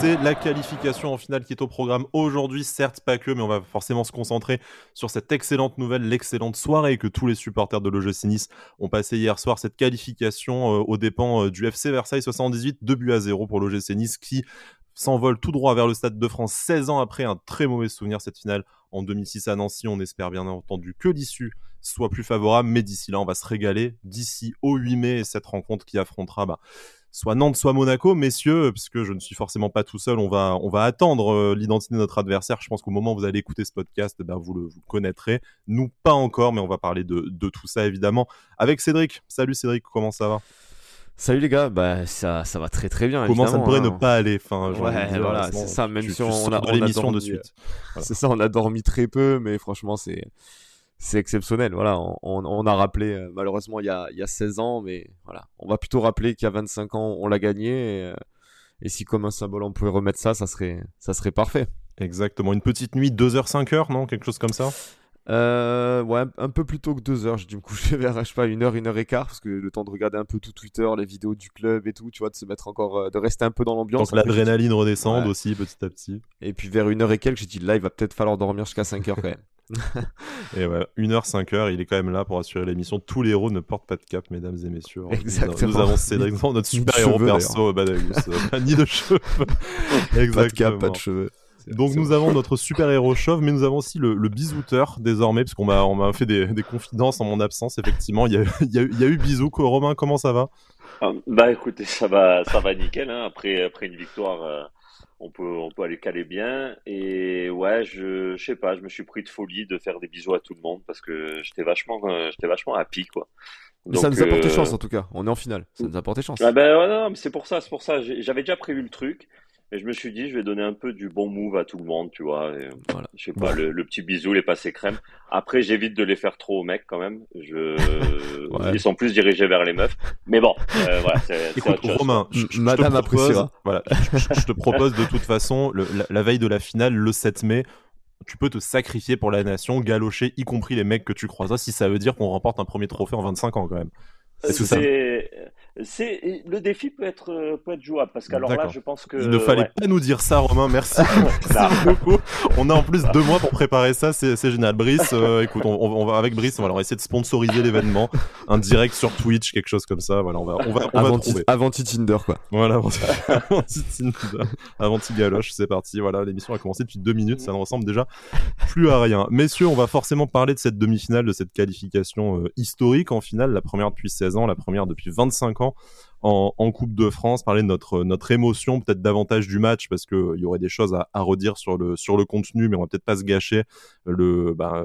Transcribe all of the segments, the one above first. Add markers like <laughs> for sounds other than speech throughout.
C'est la qualification en finale qui est au programme aujourd'hui, certes pas que, mais on va forcément se concentrer sur cette excellente nouvelle, l'excellente soirée que tous les supporters de l'OGC Nice ont passé hier soir, cette qualification euh, aux dépens euh, du FC Versailles 78, 2 buts à 0 pour l'OGC Nice qui s'envole tout droit vers le Stade de France 16 ans après un très mauvais souvenir cette finale en 2006 à Nancy. On espère bien entendu que l'issue soit plus favorable, mais d'ici là, on va se régaler d'ici au 8 mai cette rencontre qui affrontera bah, soit Nantes, soit Monaco. Messieurs, puisque je ne suis forcément pas tout seul, on va, on va attendre euh, l'identité de notre adversaire. Je pense qu'au moment où vous allez écouter ce podcast, eh ben, vous, le, connaîtrez. Nous, pas encore, mais on va parler de, tout ça évidemment avec Cédric. Salut Cédric, comment ça va? Salut les gars, bah ça, ça va très très bien. Comment ça ne pourrait ne hein. pas aller enfin, Ouais, voilà, c'est ça. Même si on, a, l'émission de suite. C'est ça, on a dormi très peu, mais franchement c'est c'est exceptionnel. Voilà, on, a rappelé euh, malheureusement il y, a, il y, a, 16 ans, mais voilà, on va plutôt rappeler qu'il y a 25 ans on l'a gagné. Et, euh, et, si comme un symbole on pouvait remettre ça, ça serait, ça serait parfait. Exactement, une petite nuit, 2h, 5h, non? Quelque chose comme ça? Euh, ouais, un peu plus tôt que 2 heures. J'ai dû me coucher <laughs> vers, je sais pas, une heure, une heure et quart, parce que le temps de regarder un peu tout Twitter, les vidéos du club et tout, tu vois, de se mettre encore, de rester un peu dans l'ambiance. Donc l'adrénaline redescende aussi petit à petit. Et puis vers une heure et quelques, j'ai dit là, il va peut-être falloir dormir jusqu'à 5 heures quand même. <laughs> et ouais, 1h, 5h, il est quand même là pour assurer l'émission. Tous les héros ne portent pas de cap, mesdames et messieurs. Exactement. Nous, avons Cédric, notre super héros perso, Badagus. ni de cheveux. Exactement. <laughs> Pas de cap, pas de cheveux. Donc nous avons notre super héros chauve, mais nous avons aussi le, le bisouteur désormais, parce qu'on m'a on m'a fait des, des, confidences en mon absence. Effectivement, il y a, il y a, il y a eu bisou. Romain, comment ça va? Ah, Bah écoutez, ça va, ça va nickel. Hein. Après, après une victoire, euh, on peut, on peut aller caler bien. Et ouais, je, je sais pas, je me suis pris de folie de faire des bisous à tout le monde parce que j'étais vachement, euh, j'étais vachement happy quoi. Donc, ça nous a porté euh, chance en tout cas. On est en finale. Ça nous a porté chance. Ah ben ouais, non, mais c'est pour ça, c'est pour ça. J'avais déjà prévu le truc. Et je me suis dit, je vais donner un peu du bon move à tout le monde, tu vois. Et, voilà. Je sais pas, le, petit bisou, les passés crème. Après, j'évite de les faire trop aux mecs quand même. Je... <laughs> Ils sont plus dirigés vers les meufs. Mais bon, euh, voilà, c'est Écoute, Romain, je, Madame te propose, voilà, <laughs> je, te propose de toute façon, la, veille de la finale, le 7 mai, tu peux te sacrifier pour la nation, galocher, y compris les mecs que tu croises. si ça veut dire qu'on remporte un premier trophée en 25 ans quand même. C'est c'est le défi peut être euh, peut être jouable parce qu'alors là je pense que il ne fallait pas nous dire ça Romain merci, <laughs> beaucoup. On a en plus deux mois pour préparer ça c'est génial. Brice euh, écoute on, va avec Brice on va alors essayer de sponsoriser l'événement. Un direct sur Twitch quelque chose comme ça voilà on va on va, on va Tinder quoi. Voilà avant Tinder <laughs> avant Galoche c'est parti voilà l'émission a commencé depuis deux minutes ça ne ressemble déjà plus à rien. Messieurs on va forcément parler de cette demi-finale de cette qualification euh, historique en finale la première depuis 16 ans la première depuis 25 ans en, Coupe de France, parler de notre, notre émotion, peut-être davantage du match, parce qu'il y aurait des choses à, redire sur le, sur le contenu, mais on va peut-être pas se gâcher bah,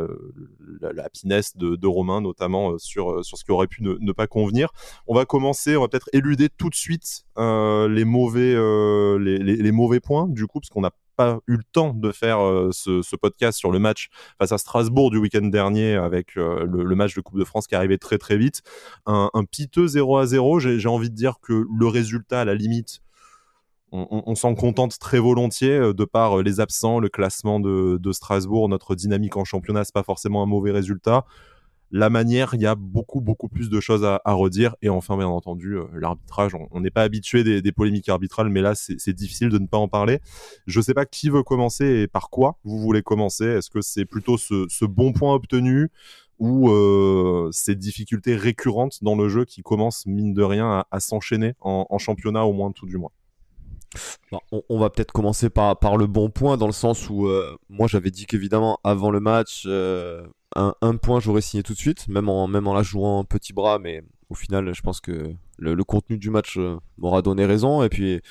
la, la de, Romain, notamment euh, sur, euh, sur ce qui aurait pu ne, pas convenir. On va commencer, on va peut-être éluder tout de suite euh, les, mauvais, les, mauvais points, du coup, parce qu'on a pas eu le temps de faire euh, ce, podcast sur le match face à Strasbourg du week-end dernier avec euh, le, match de Coupe de France qui arrivait très très vite. Un, piteux 0 à 0. J'ai envie de dire que le résultat, à la limite, on, s'en contente très volontiers euh, de par les absents, le classement de, de Strasbourg, notre dynamique en championnat, c'est pas forcément un mauvais résultat la manière, il y a beaucoup, beaucoup plus de choses à, redire. Et enfin, bien entendu, euh, l'arbitrage, on n'est pas habitué des, polémiques arbitrales, mais là, c'est difficile de ne pas en parler. Je ne sais pas qui veut commencer et par quoi vous voulez commencer. Est-ce que c'est plutôt ce, bon point obtenu ou euh, ces difficultés récurrentes dans le jeu qui commencent, mine de rien, à, s'enchaîner en, championnat, au moins tout du moins? On, va peut-être commencer par, par le bon point, dans le sens où euh, moi j'avais dit qu'évidemment, avant le match, un, point, j'aurais signé tout de suite, même en, même en la jouant petit bras, mais au final, je pense que le, contenu du match euh, m'aura donné raison. Et puis,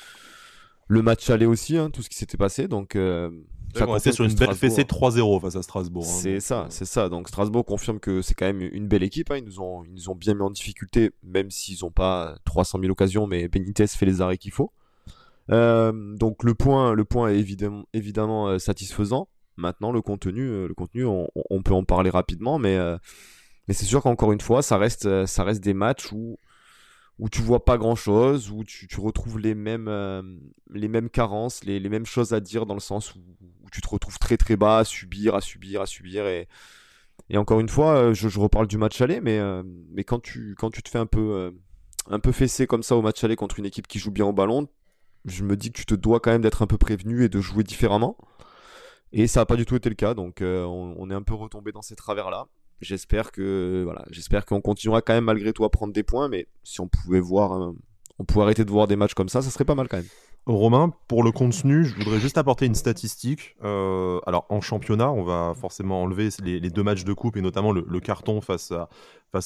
le match allait aussi, hein, tout ce qui s'était passé. Donc, euh, ça on sur une belle fessée 3-0 face à Strasbourg. Hein, c'est ça, euh, c'est ça. Donc, Strasbourg confirme que c'est quand même une belle équipe. Hein. Ils, nous ont, ils nous ont bien mis en difficulté, même s'ils n'ont pas 300 000 occasions, mais Benitez fait les arrêts qu'il faut. donc, le point, le point est évidemment, évidemment satisfaisant. Maintenant, le contenu, euh, le contenu, on, peut en parler rapidement, mais, euh, mais c'est sûr qu'encore une fois, ça reste, euh, ça reste des matchs où, où tu vois pas grand chose, où tu, retrouves les mêmes, les mêmes carences, les, mêmes choses à dire dans le sens où, tu te retrouves très très bas, à subir, à subir, à subir. Et, et encore une fois, je, reparle du match aller, mais, mais quand, tu, quand tu te fais un peu, un peu fessé comme ça au match aller contre une équipe qui joue bien au ballon, je me dis que tu te dois quand même d'être un peu prévenu et de jouer différemment. Et ça n'a pas du tout été le cas, donc euh, on, est un peu retombé dans ces travers-là. J'espère que voilà, j'espère qu'on continuera quand même malgré tout à prendre des points, mais si on pouvait voir, on pouvait arrêter de voir des matchs comme ça, ça serait pas mal quand même. Romain, pour le contenu, je voudrais juste apporter une statistique. Euh, alors en championnat, on va forcément enlever les, deux matchs de coupe et notamment le, carton face, à,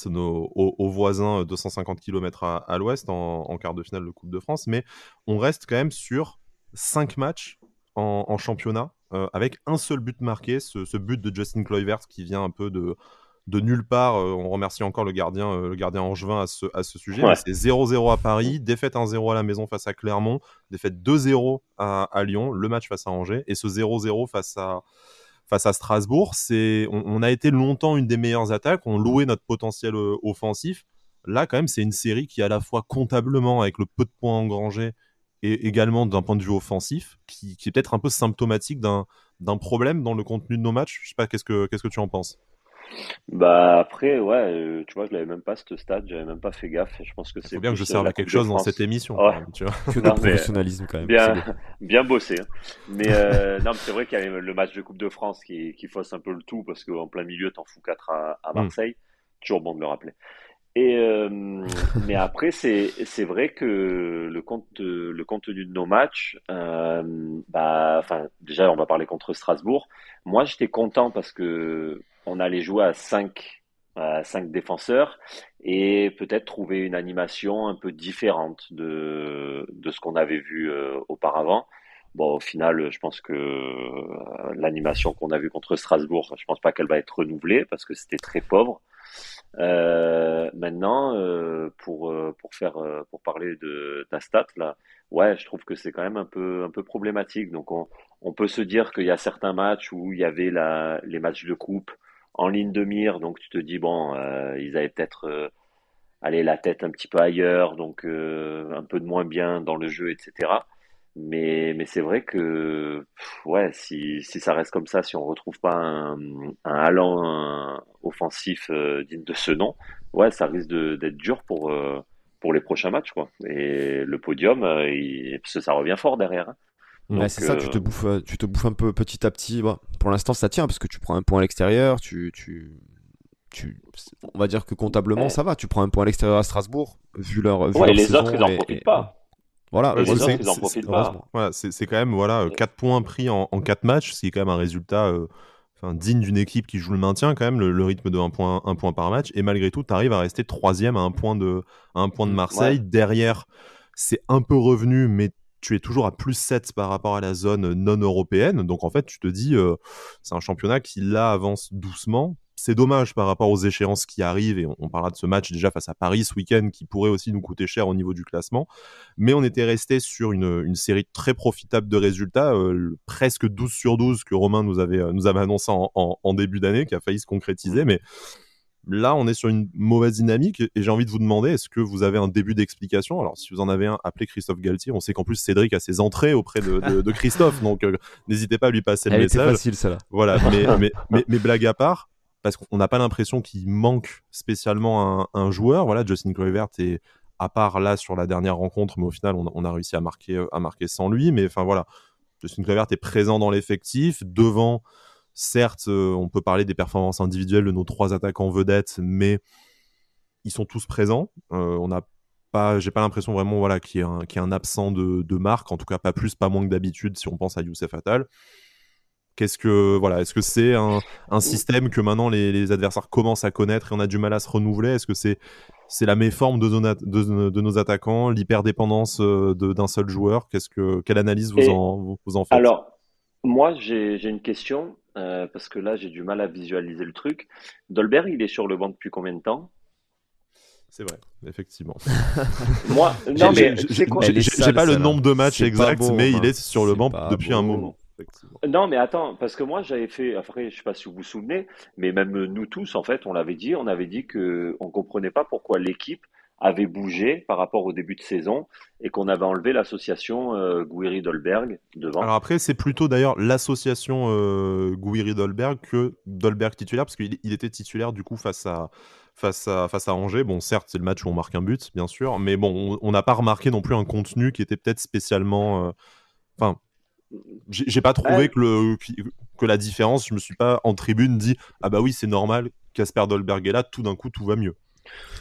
nos, aux, voisins 250 km à, l'ouest en, quart de finale de Coupe de France, mais on reste quand même sur 5 matchs en, championnat euh, avec un seul but marqué, ce, ce, but de Justin Kluivert qui vient un peu de, de nulle part. Euh, on remercie encore le gardien, euh, le gardien Angevin à ce, à ce sujet. C'est 0-0 à Paris, défaite 1-0 à la maison face à Clermont, défaite 2-0 à, Lyon, le match face à Angers, et ce 0-0 face à, face à Strasbourg. C'est, on, a été longtemps une des meilleures attaques, on louait notre potentiel offensif. Là, quand même, c'est une série qui, à la fois comptablement, avec le peu de points engrangés, et également d'un point de vue offensif, qui, qui est peut-être un peu symptomatique d'un, d'un problème dans le contenu de nos matchs. Je sais pas, qu'est-ce que, qu'est-ce que tu en penses? Bah après, ouais, euh, tu vois, je l'avais même pas ce stade, j'avais même pas fait gaffe. Je pense que c'est. bien que je serve à quelque chose dans cette émission. tu vois. <laughs> Que de professionnalisme quand même. Bien, bien bossé. Hein. Mais euh, <laughs> non, c'est vrai qu'il y a le match de Coupe de France qui, qui fausse un peu le tout parce qu'en plein milieu, t'en fous 4 à, à hmm. Marseille. Toujours bon de le rappeler. Et euh, mais après, c'est c'est vrai que le compte le contenu de nos matchs, euh, bah, enfin déjà, on va parler contre Strasbourg. Moi, j'étais content parce que on allait jouer à 5 à cinq défenseurs et peut-être trouver une animation un peu différente de, de ce qu'on avait vu euh, auparavant. Bon, au final, je pense que euh, l'animation qu'on a vue contre Strasbourg, je pense pas qu'elle va être renouvelée parce que c'était très pauvre. Euh, maintenant, euh, pour pour faire pour parler de ta stat là, ouais, je trouve que c'est quand même un peu un peu problématique. Donc on, on peut se dire qu'il y a certains matchs où il y avait la, les matchs de coupe en ligne de mire, donc tu te dis bon, euh, ils avaient peut-être euh, allé la tête un petit peu ailleurs, donc euh, un peu de moins bien dans le jeu, etc. Mais, mais c'est vrai que ouais, si, si ça reste comme ça, si on retrouve pas un, un allant offensif digne de ce nom, ouais, ça risque d'être dur pour pour les prochains matchs, quoi. Et le podium, il, ça revient fort derrière. Hein c'est ça, tu te, euh, bouffes, euh, tu te bouffes un peu petit à petit. pour l'instant, ça tient parce que tu prends un point à l'extérieur. Tu, tu, tu, on va dire que comptablement, ça va. Tu prends un point à l'extérieur à Strasbourg, vu leur. Vu ouais, et les autres, ils n'en profitent pas. Voilà, c'est quand même voilà, 4 points pris en, en 4 matchs, ce qui est quand même un résultat euh, digne d'une équipe qui joue le maintien, quand même, le, rythme de 1 point, un point par match. Et malgré tout, tu arrives à rester troisième à un point de, à un point de Marseille. Derrière, c'est un peu revenu, mais tu es toujours à plus 7 par rapport à la zone non européenne. Donc en fait, tu te dis, euh, c'est un championnat qui là avance doucement. C'est dommage par rapport aux échéances qui arrivent, et on, parlera de ce match déjà face à Paris ce week-end qui pourrait aussi nous coûter cher au niveau du classement. Mais on était resté sur une, série très profitable de résultats, euh, presque 12 sur 12 que Romain nous avait, euh, nous avait annoncé en, en début d'année, qui a failli se concrétiser. Mais Là, on est sur une mauvaise dynamique et j'ai envie de vous demander, est-ce que vous avez un début d'explication? Alors, si vous en avez un, appelez Christophe Galtier. On sait qu'en plus, Cédric a ses entrées auprès de, Christophe, donc euh, n'hésitez pas à lui passer le Elle message. C'est facile, ça. Voilà, <laughs> mais, mais, mais, blague à part, parce qu'on n'a pas l'impression qu'il manque spécialement un, joueur. Voilà, Justin Kluivert est à part là sur la dernière rencontre, mais au final, on, a réussi à marquer, euh, à marquer sans lui. Mais enfin voilà, Justin Kluivert est présent dans l'effectif, devant Certes, euh, on peut parler des performances individuelles de nos trois attaquants vedettes, mais ils sont tous présents. Euh, on n'a pas, j'ai pas l'impression vraiment voilà qu'il y, ait un, absent de, marque, en tout cas pas plus, pas moins que d'habitude si on pense à Youssef Attal. Qu'est-ce que voilà, est-ce que c'est un, système que maintenant les, adversaires commencent à connaître et on a du mal à se renouveler? Est-ce que c'est c'est la méforme de, de, nos attaquants, l'hyperdépendance euh, d'un seul joueur? Qu'est-ce que quelle analyse vous en vous en faites? Alors moi j'ai une question euh, parce que là, j'ai du mal à visualiser le truc. Dolberg, il est sur le banc depuis combien de temps? C'est vrai, effectivement. <laughs> Moi, non, mais j'ai pas le nombre de matchs exact, mais il est sur le banc depuis un moment. Non, mais attends, parce que moi j'avais fait, après je sais pas si vous vous souvenez, mais même nous tous en fait, on l'avait dit, on avait dit que on comprenait pas pourquoi l'équipe avait bougé par rapport au début de saison et qu'on avait enlevé l'association euh, Gouiri-Dolberg devant. Alors après, c'est plutôt d'ailleurs l'association euh, Gouiri-Dolberg que Dolberg titulaire, parce qu'il il était titulaire du coup face à, face à, face à Angers. Bon, certes, c'est le match où on marque un but, bien sûr, mais bon, on n'a pas remarqué non plus un contenu qui était peut-être spécialement. Euh, enfin, j'ai pas trouvé que, le, que la différence, je me suis pas en tribune dit Ah bah oui, c'est normal, Casper Dolberg est là, tout d'un coup, tout va mieux.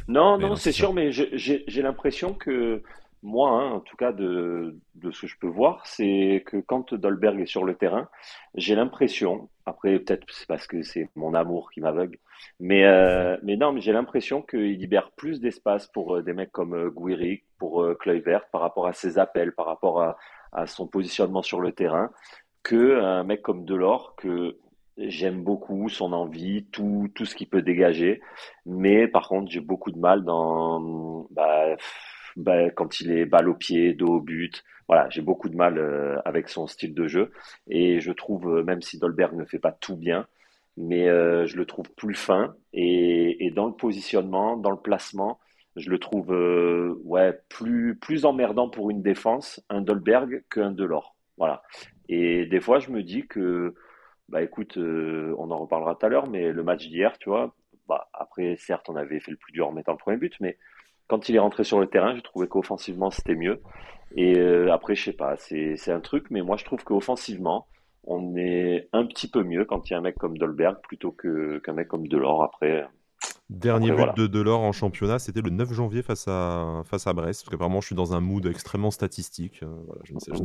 Non, non, c'est sûr, mais j'ai l'impression que moi, hein, en tout cas de, de, ce que je peux voir, c'est que quand Dolberg est sur le terrain, j'ai l'impression, après peut-être c'est parce que c'est mon amour qui m'aveugle, mais, euh, mais non, mais j'ai l'impression qu'il libère plus d'espace pour euh, des mecs comme euh, Guiri, pour euh, Kluivert, par rapport à ses appels, par rapport à, à son positionnement sur le terrain, que un mec comme Delors, que J'aime beaucoup son envie, tout, tout ce qu'il peut dégager. Mais par contre, j'ai beaucoup de mal dans bah, bah, quand il est balle au pied, dos au but. Voilà, j'ai beaucoup de mal euh, avec son style de jeu. Et je trouve, euh, même si Dolberg ne fait pas tout bien, mais euh, je le trouve plus fin. Et, et, dans le positionnement, dans le placement, je le trouve ouais, plus, plus emmerdant pour une défense, un Dolberg, qu'un Delors. Voilà. Et des fois, je me dis que bah écoute, euh, on en reparlera tout à l'heure, mais le match d'hier, tu vois, bah, après, certes, on avait fait le plus dur en mettant le premier but, mais quand il est rentré sur le terrain, j'ai trouvé qu'offensivement, c'était mieux. Et euh, après, je sais pas, c'est un truc, mais moi, je trouve qu'offensivement, on est un petit peu mieux quand il y a un mec comme Dolberg plutôt qu'un mec comme Delors. Après, Dernier but de Delors en championnat, c'était le 9 janvier face à, face à Brest. Parce qu'apparemment, je suis dans un mood extrêmement statistique. Euh, voilà, je ne sais, pas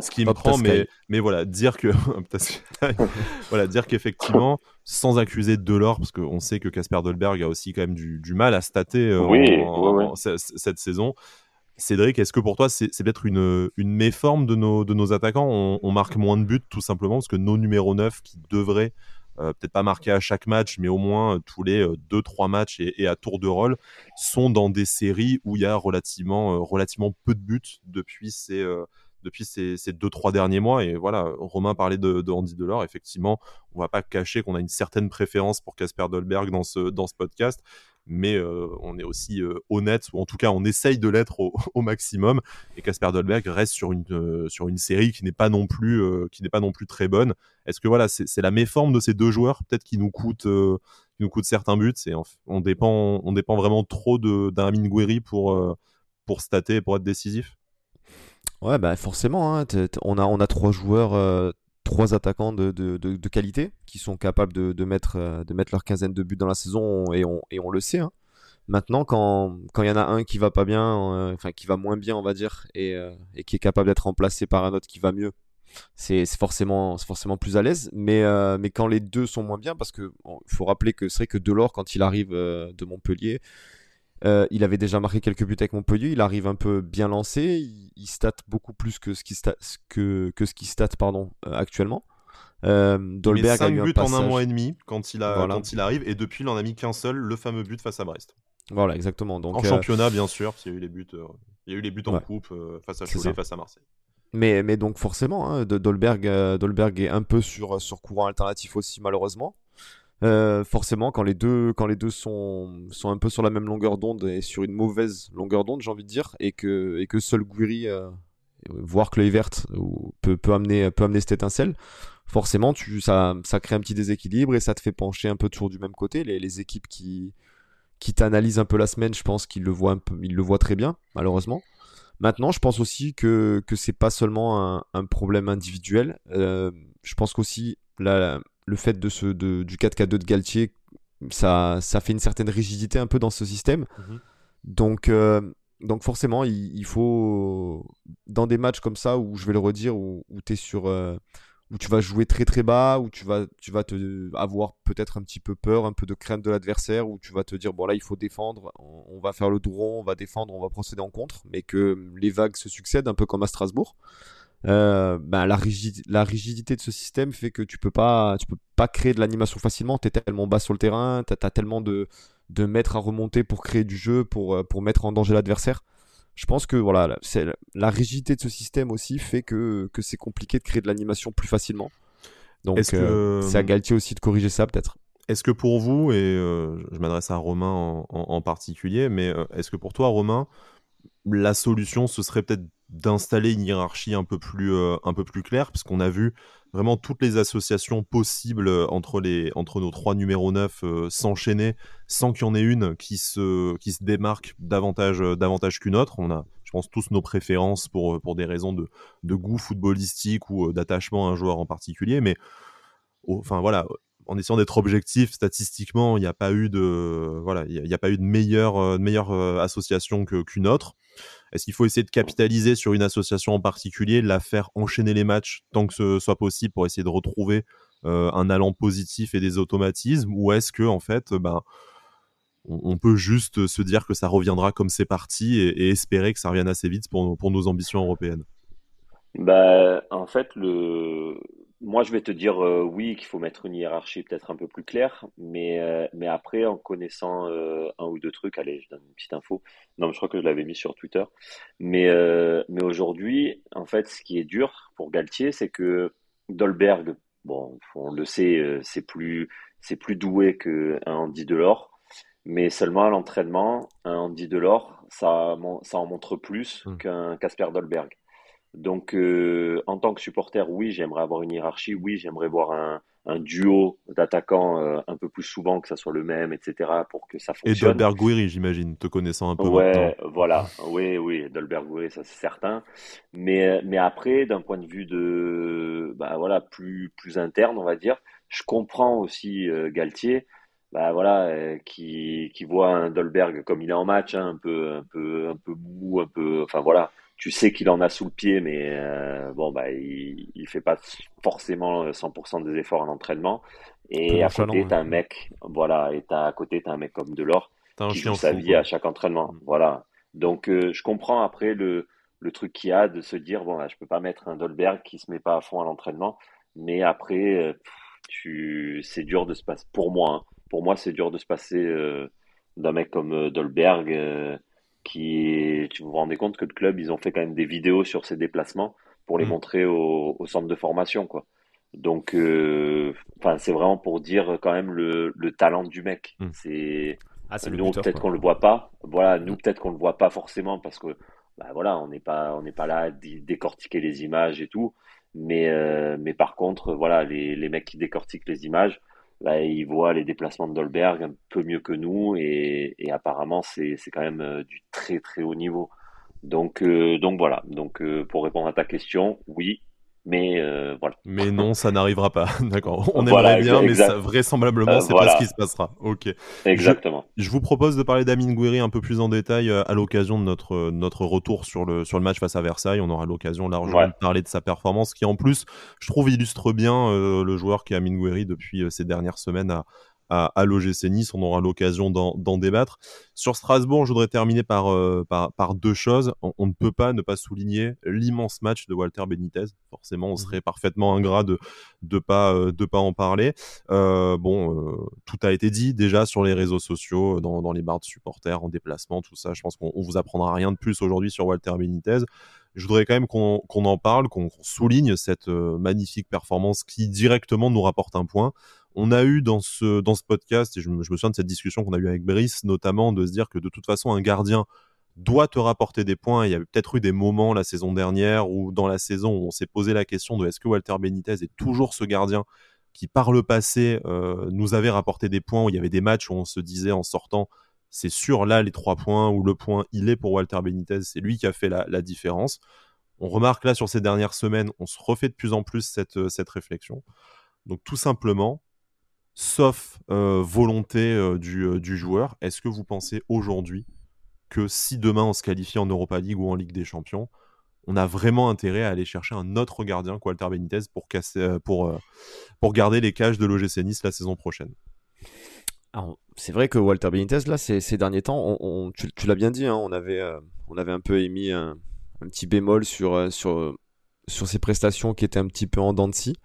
ce qui, me, prend, mais, mais voilà, dire que. <laughs> voilà, dire qu'effectivement, sans accuser Delors, parce qu'on sait que Casper Dolberg a aussi quand même du, du mal à stater euh, cette saison. Cédric, est-ce que pour toi, c'est peut-être une, une méforme de nos, de nos attaquants? On, on, marque moins de buts, tout simplement, parce que nos numéros 9 qui devraient peut-être pas marqué à chaque match, mais au moins euh, tous les 2-3 euh, matchs et, à tour de rôle, sont dans des séries où il y a relativement peu de buts depuis ces, depuis ces, ces deux trois derniers mois. Et voilà, Romain parlait de, Andy Delors. Effectivement, on va pas cacher qu'on a une certaine préférence pour Casper Dolberg dans ce dans ce podcast mais euh, on est aussi euh, honnête, ou en tout cas on essaye de l'être au, <laughs> maximum. Et Casper Dolberg reste sur une, euh, sur une série qui n'est pas non plus, pas non plus très bonne. Est-ce que voilà, c'est la méforme de ces deux joueurs, peut-être qui nous coûte, qui nous coûte certains buts? Et on dépend, on dépend vraiment trop d'un Gouiri pour pour stater, pour être décisif? Ouais, bah forcément, hein, on, a, on a trois joueurs trois attaquants de, de, de, qualité qui sont capables de, mettre, euh, de mettre leur quinzaine de buts dans la saison et on, et on le sait. Hein. Maintenant, quand il y en a un qui va pas bien, euh, enfin qui va moins bien, on va dire, et, euh, et qui est capable d'être remplacé par un autre qui va mieux, c'est forcément, forcément plus à l'aise. Mais, mais quand les deux sont moins bien, parce que faut rappeler que c'est vrai que Delors, quand il arrive de Montpellier, euh, il avait déjà marqué quelques buts avec Montpellier. Il arrive un peu bien lancé. Il, il stat beaucoup plus que ce qui stat, que, que ce qui stat pardon, euh, actuellement. Euh, Dolberg a eu un buts en un mois et demi quand il, a, quand il arrive. Et depuis, il en a mis qu'un seul, le fameux but face à Brest. Voilà, exactement. Donc, en championnat, bien sûr, il y a eu les buts, il y a eu les buts en coupe face à Cholet, face à Marseille. Mais, mais donc forcément, hein, Dolberg, Dolberg est un peu sur, sur courant alternatif aussi, malheureusement. Euh, forcément, quand les deux, quand les deux sont, sont un peu sur la même longueur d'onde et sur une mauvaise longueur d'onde, j'ai envie de dire, et que, et que seul Guiri, euh, voire Kluivert, peut, peut, amener, peut amener cette étincelle, forcément, tu, ça, ça crée un petit déséquilibre et ça te fait pencher un peu toujours du même côté. Les, les équipes qui, qui t'analysent un peu la semaine, je pense qu'ils le voient un peu, ils le voient très bien, malheureusement. Maintenant, je pense aussi que, que c'est pas seulement un, un problème individuel. Euh, je pense qu'aussi la, le fait de ce, de, du 4K2 de Galtier, ça, ça fait une certaine rigidité un peu dans ce système. Mhm. Donc, euh, donc forcément, il, faut, dans des matchs comme ça, où je vais le redire, où, où, es sur, euh, où tu vas jouer très très bas, où tu vas, tu vas te, avoir peut-être un petit peu peur, un peu de crainte de l'adversaire, où tu vas te dire, bon là, il faut défendre, on, on, va faire le drone, on va défendre, on va procéder en contre, mais que les vagues se succèdent, un peu comme à Strasbourg. Euh, ben, la, la, rigidité de ce système fait que tu peux pas, tu peux pas créer de l'animation facilement. Tu es tellement bas sur le terrain, tu as, tellement de, de mètres à remonter pour créer du jeu, pour, euh, pour mettre en danger l'adversaire. Je pense que voilà, c'est la rigidité de ce système aussi fait que, que c'est compliqué de créer de l'animation plus facilement. Donc euh, c'est à Galtier aussi de corriger ça peut-être. est-ce que pour vous, et je m'adresse à Romain en, particulier, mais est-ce que pour toi, Romain, la solution, ce serait peut-être d'installer une hiérarchie un peu plus, un peu plus claire, parce qu'on a vu vraiment toutes les associations possibles entre, les, entre nos trois numéros 9 s'enchaîner sans qu'il y en ait une qui se, qui se démarque davantage, davantage qu'une autre. On a, je pense, tous nos préférences pour, pour des raisons de, de goût footballistique ou d'attachement à un joueur en particulier, mais enfin voilà, en essayant d'être objectif statistiquement, il n'y a pas eu de voilà, il n'y a, pas eu de meilleure, euh, meilleure euh, association qu'une autre. Est-ce qu'il faut essayer de capitaliser sur une association en particulier, la faire enchaîner les matchs tant que ce soit possible pour essayer de retrouver euh, un allant positif et des automatismes, ou est-ce que en fait, ben on, peut juste se dire que ça reviendra comme c'est parti et, espérer que ça revienne assez vite pour, pour nos ambitions européennes? Bah, en fait, le, moi, je vais te dire euh, oui, qu'il faut mettre une hiérarchie peut-être un peu plus claire, mais, euh, mais après, en connaissant euh, un ou deux trucs, allez, je donne une petite info. Non, mais je crois que je l'avais mis sur Twitter. Mais, mais aujourd'hui, en fait, ce qui est dur pour Galtier, c'est que Dolberg, bon, on le sait, c'est plus, c'est plus doué qu'un Andy Delors, mais seulement à l'entraînement, un Andy Delors, ça, ça en montre plus mmh. qu'un Casper Dolberg. Donc, euh, en tant que supporter, oui, j'aimerais avoir une hiérarchie. Oui, j'aimerais voir un, un duo d'attaquants euh, un peu plus souvent, que ça soit le même, etc., pour que ça fonctionne. Et Dolberg Guiri, j'imagine, te connaissant un peu. Ouais, voilà. Oui, oui, Dolberg Guiri, ça c'est certain. Mais, mais après, d'un point de vue de, bah voilà, plus, plus interne, on va dire, je comprends aussi euh, Galtier. Bah voilà, qui, qui voit un Dolberg comme il est en match, hein, un peu, un peu, un peu mou, un peu, enfin voilà, tu sais qu'il en a sous le pied, mais euh, bon, bah, il, il fait pas forcément 100% des efforts en entraînement. Et à côté, t'as un mec, voilà, et as, à côté, t'as un mec comme Delors qui joue sa vie à chaque entraînement. Mm. Voilà. Donc, euh, je comprends après le, le truc qu'il y a de se dire, bon, bah, je peux pas mettre un Dolberg qui se met pas à fond à l'entraînement, mais après, euh, tu, c'est dur de se passer, pour moi, hein. pour moi, c'est dur de se passer d'un mec comme Dolberg qui tu vous rendez compte que le club, ils ont fait quand même des vidéos sur ses déplacements pour les mm. montrer au, centre de formation, quoi. Donc, euh, c'est vraiment pour dire quand même le, le talent du mec. Mm. C'est ah, nous peut-être qu'on le voit pas. Voilà, nous peut-être qu'on le voit pas forcément parce que bah, voilà, on n'est pas on n'est pas là à décortiquer les images et tout. Mais euh, mais par contre, voilà, les, les mecs qui décortiquent les images, Il voit les déplacements de Dolberg un peu mieux que nous et, apparemment c'est quand même euh, du très très haut niveau. Donc, euh, donc voilà. Donc euh, pour répondre à ta question, oui, mais euh, voilà. Mais non, ça n'arrivera pas. <laughs> D'accord. On aimerait bien, mais ça, vraisemblablement, euh, c'est pas ce qui se passera. Ok. Exactement. Je, vous propose de parler d'Amin Gouiri un peu plus en détail euh, à l'occasion de notre, notre retour sur le, sur le match face à Versailles. On aura l'occasion largement de parler de sa performance qui, en plus, je trouve, illustre bien le joueur qui est Amin Gouiri depuis ces dernières semaines à, à, l'OGC Nice. On aura l'occasion d'en débattre. Sur Strasbourg, je voudrais terminer par, euh, par, deux choses. On, ne peut pas ne pas souligner l'immense match de Walter Benitez. Forcément, on mmh serait parfaitement ingrat de ne pas, euh, de pas en parler. Euh, bon, tout a été dit déjà sur les réseaux sociaux, dans, les bars de supporters, en déplacement, tout ça. Je pense qu'on vous apprendra rien de plus aujourd'hui sur Walter Benitez je voudrais quand même qu'on en parle, qu'on souligne cette magnifique performance qui directement nous rapporte un point on a eu dans ce, dans ce podcast, et je, me souviens de cette discussion qu'on a eue avec Brice, notamment de se dire que de toute façon, un gardien doit te rapporter des points. Il y a peut-être eu des moments la saison dernière ou dans la saison où on s'est posé la question de est-ce que Walter Benitez est toujours ce gardien qui, par le passé, euh, nous avait rapporté des points, où il y avait des matchs où on se disait en sortant, c'est sûr, là, les trois points, ou le point, il est pour Walter Benitez, c'est lui qui a fait la, la, différence. On remarque là, sur ces dernières semaines, on se refait de plus en plus cette, cette réflexion. Donc, tout simplement, sauf euh, volonté euh, euh, du, joueur. Est-ce que vous pensez aujourd'hui que si demain on se qualifie en Europa League ou en Ligue des Champions, on a vraiment intérêt à aller chercher un autre gardien qu'Alter Benitez pour, casser, pour, pour garder les cages de l'OGC Nice la saison prochaine? C'est vrai que Walter Benitez, là, ces, ces derniers temps, tu, l'as bien dit, hein, on, avait, on avait un peu émis un, petit bémol sur, sur, sur ses prestations qui étaient un petit peu en dents de scie.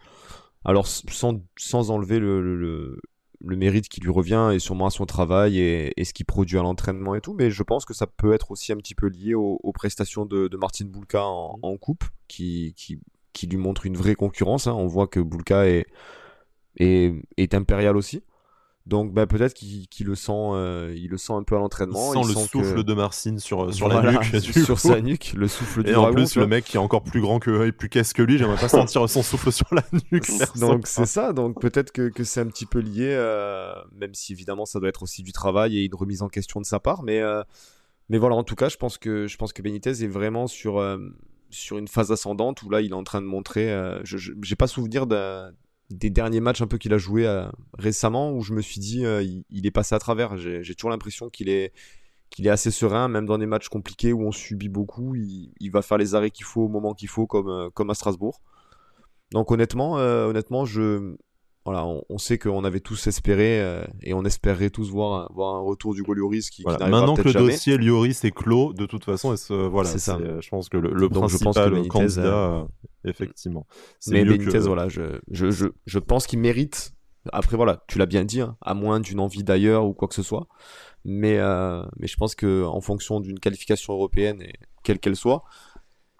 Alors, sans, sans enlever le, le, le, mérite qui lui revient et sûrement à son travail et, et ce qu'il produit à l'entraînement et tout, mais je pense que ça peut être aussi un petit peu lié aux, prestations de, de Martin Boulka en, en coupe, qui, qui, qui, lui montre une vraie concurrence. Hein. On voit que Boulka est, est, est impérial aussi. Donc bah, peut-être qu'il le sent, euh, il le sent un peu à l'entraînement. Il sent le souffle de Marcine sur, sur la nuque. sur sa nuque, le souffle du Et en plus, le mec qui est encore plus grand que et plus qu'est-ce que lui, j'aimerais pas sentir son souffle sur la nuque. <laughs> Donc c'est ça. Donc peut-être que, que c'est un petit peu lié, euh, même si évidemment ça doit être aussi du travail et une remise en question de sa part. Mais euh, mais voilà, en tout cas, je pense que je pense que Benitez est vraiment sur sur une phase ascendante où là il est en train de montrer. je j'ai pas souvenir d'un des derniers matchs un peu qu'il a joué euh, récemment où je me suis dit euh, il, est passé à travers. J'ai toujours l'impression qu'il est qu'il est assez serein, même dans des matchs compliqués où on subit beaucoup, il, va faire les arrêts qu'il faut au moment qu'il faut, comme, euh, comme à Strasbourg. Donc honnêtement, honnêtement, je, voilà, on, sait qu'on avait tous espéré euh, et on espérerait tous voir, voir un retour du Lloris qui, voilà. Maintenant que le dossier Lloris est clos, de toute façon, voilà, c'est ça. Euh, je pense que le, le principal je pense candidat, euh, effectivement. Mais Benitez, voilà, je, je, je, je pense qu'il mérite. Après, voilà, tu l'as bien dit, hein, à moins d'une envie d'ailleurs ou quoi que ce soit. Mais, mais je pense que en fonction d'une qualification européenne, et quelle qu'elle soit,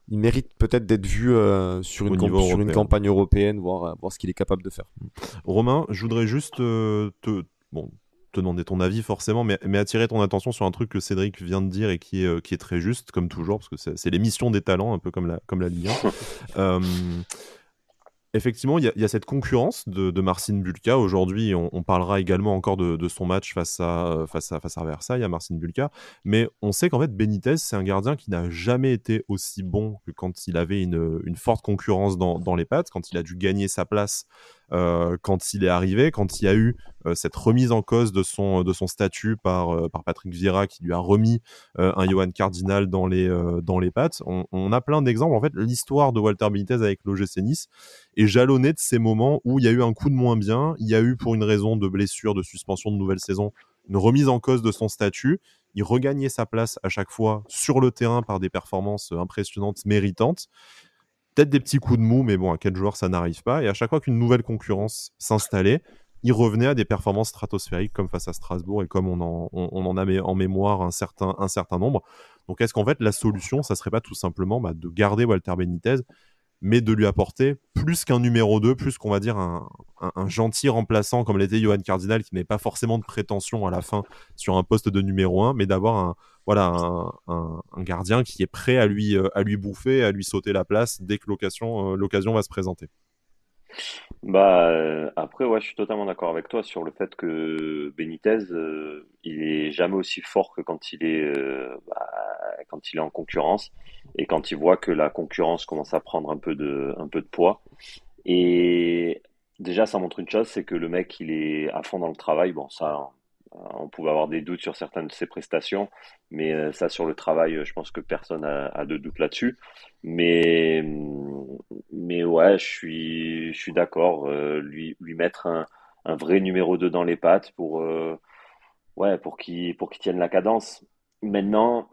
il mérite peut-être d'être vu euh, sur, une, sur une campagne européenne, voir, euh, voir ce qu'il est capable de faire. Romain, je voudrais juste euh, te, bon, te demander ton avis forcément, mais, mais, attirer ton attention sur un truc que Cédric vient de dire et qui est, qui est très juste, comme toujours, parce que c'est l'émission des talents, un peu comme la, comme la Ligue 1. <laughs> effectivement, il y, a cette concurrence de, de Marcin Bulka. Aujourd'hui, on, parlera également encore de, son match face à, face, à, face à Versailles, à Marcin Bulka. Mais on sait qu'en fait, Benitez, c'est un gardien qui n'a jamais été aussi bon que quand il avait une, forte concurrence dans, dans, les pattes, quand il a dû gagner sa place quand il est arrivé, quand il y a eu euh, cette remise en cause de son, de son statut par, euh, par Patrick Vieira qui lui a remis un Johan Cardinal dans les, dans les pattes. On, a plein d'exemples. En fait, l'histoire de Walter Benitez avec l'OGC Nice est jalonnée de ces moments où il y a eu un coup de moins bien, il y a eu pour une raison de blessure, de suspension de nouvelle saison, une remise en cause de son statut. Il regagnait sa place à chaque fois sur le terrain par des performances impressionnantes, méritantes peut-être des petits coups de mou, mais bon, à quel joueur ça n'arrive pas. Et à chaque fois qu'une nouvelle concurrence s'installait, il revenait à des performances stratosphériques comme face à Strasbourg et comme on en, on, en a en mémoire un certain, un certain nombre. Donc est-ce qu'en fait la solution, ça serait pas tout simplement bah, de garder Walter Benitez mais de lui apporter plus qu'un numéro 2, plus qu'on va dire un, gentil remplaçant comme l'était Johan Cardinal, qui n'avait pas forcément de prétention à la fin sur un poste de numéro 1, mais d'avoir un, gardien qui est prêt à lui, euh, à lui bouffer, à lui sauter la place dès que l'occasion, euh, l'occasion va se présenter. Bah euh, après ouais, je suis totalement d'accord avec toi sur le fait que Benitez, il est jamais aussi fort que quand il est bah, quand il est en concurrence et quand il voit que la concurrence commence à prendre un peu de, un peu de poids. Et déjà, ça montre une chose, c'est que le mec, il est à fond dans le travail. Bon, ça, on pouvait avoir des doutes sur certaines de ses prestations, mais euh, ça, sur le travail, je pense que personne a, de doute là-dessus. Mais, mais ouais, je suis, je suis d'accord. Euh, lui, lui mettre un, un vrai numéro 2 dans les pattes pour, euh, ouais, pour qu'il pour qu'il tienne la cadence. Maintenant,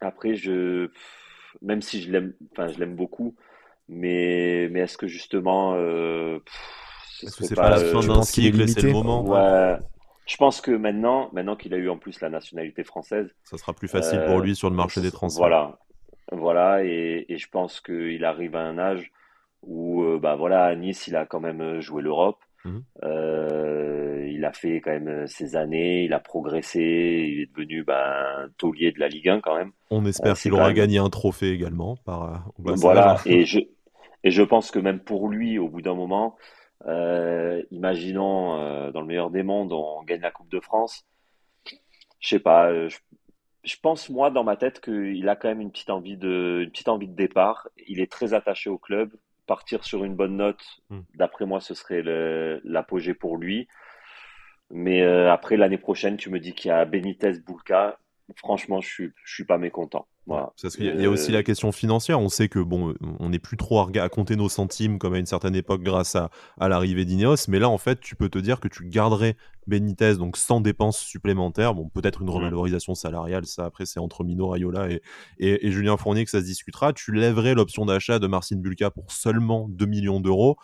après, je, même si je l'aime, enfin, je l'aime beaucoup, mais, mais est-ce que justement, euh, est-ce que c'est pas, la fin d'un cycle, c'est le moment ouais. Je pense que maintenant, maintenant qu'il a eu en plus la nationalité française, ça sera plus facile pour lui sur le marché des transferts. Voilà, voilà, et, et je pense qu'il arrive à un âge où, euh, bah voilà, à Nice, il a quand même joué l'Europe. Mhm. Euh, il a fait quand même euh, ses années, il a progressé, il est devenu ben, un taulier de la Ligue 1 quand même. On espère euh, qu'il aura gagné un trophée également. Par, voilà, <laughs> et je, et je pense que même pour lui, au bout d'un moment, imaginons dans le meilleur des mondes, on gagne la Coupe de France. Je sais pas, je, je, pense moi dans ma tête qu'il a quand même une petite envie de, une petite envie de départ. Il est très attaché au club partir sur une bonne note, hmm. d'après moi, ce serait l'apogée pour lui. Mais euh, après, l'année prochaine, tu me dis qu'il y a Benitez, Boulka. Franchement, je suis, je suis pas mécontent. Parce qu'il y, a aussi la question financière. On sait que bon, on n'est plus trop à, compter nos centimes comme à une certaine époque grâce à, à l'arrivée d'Ineos. Mais là, en fait, tu peux te dire que tu garderais Benitez donc sans dépenses supplémentaires. Bon, peut-être une mmh. revalorisation salariale. Ça, après, c'est entre Mino Raiola et, et, Julien Fournier que ça se discutera. Tu lèverais l'option d'achat de Marcin Bulka pour seulement 2 millions d'euros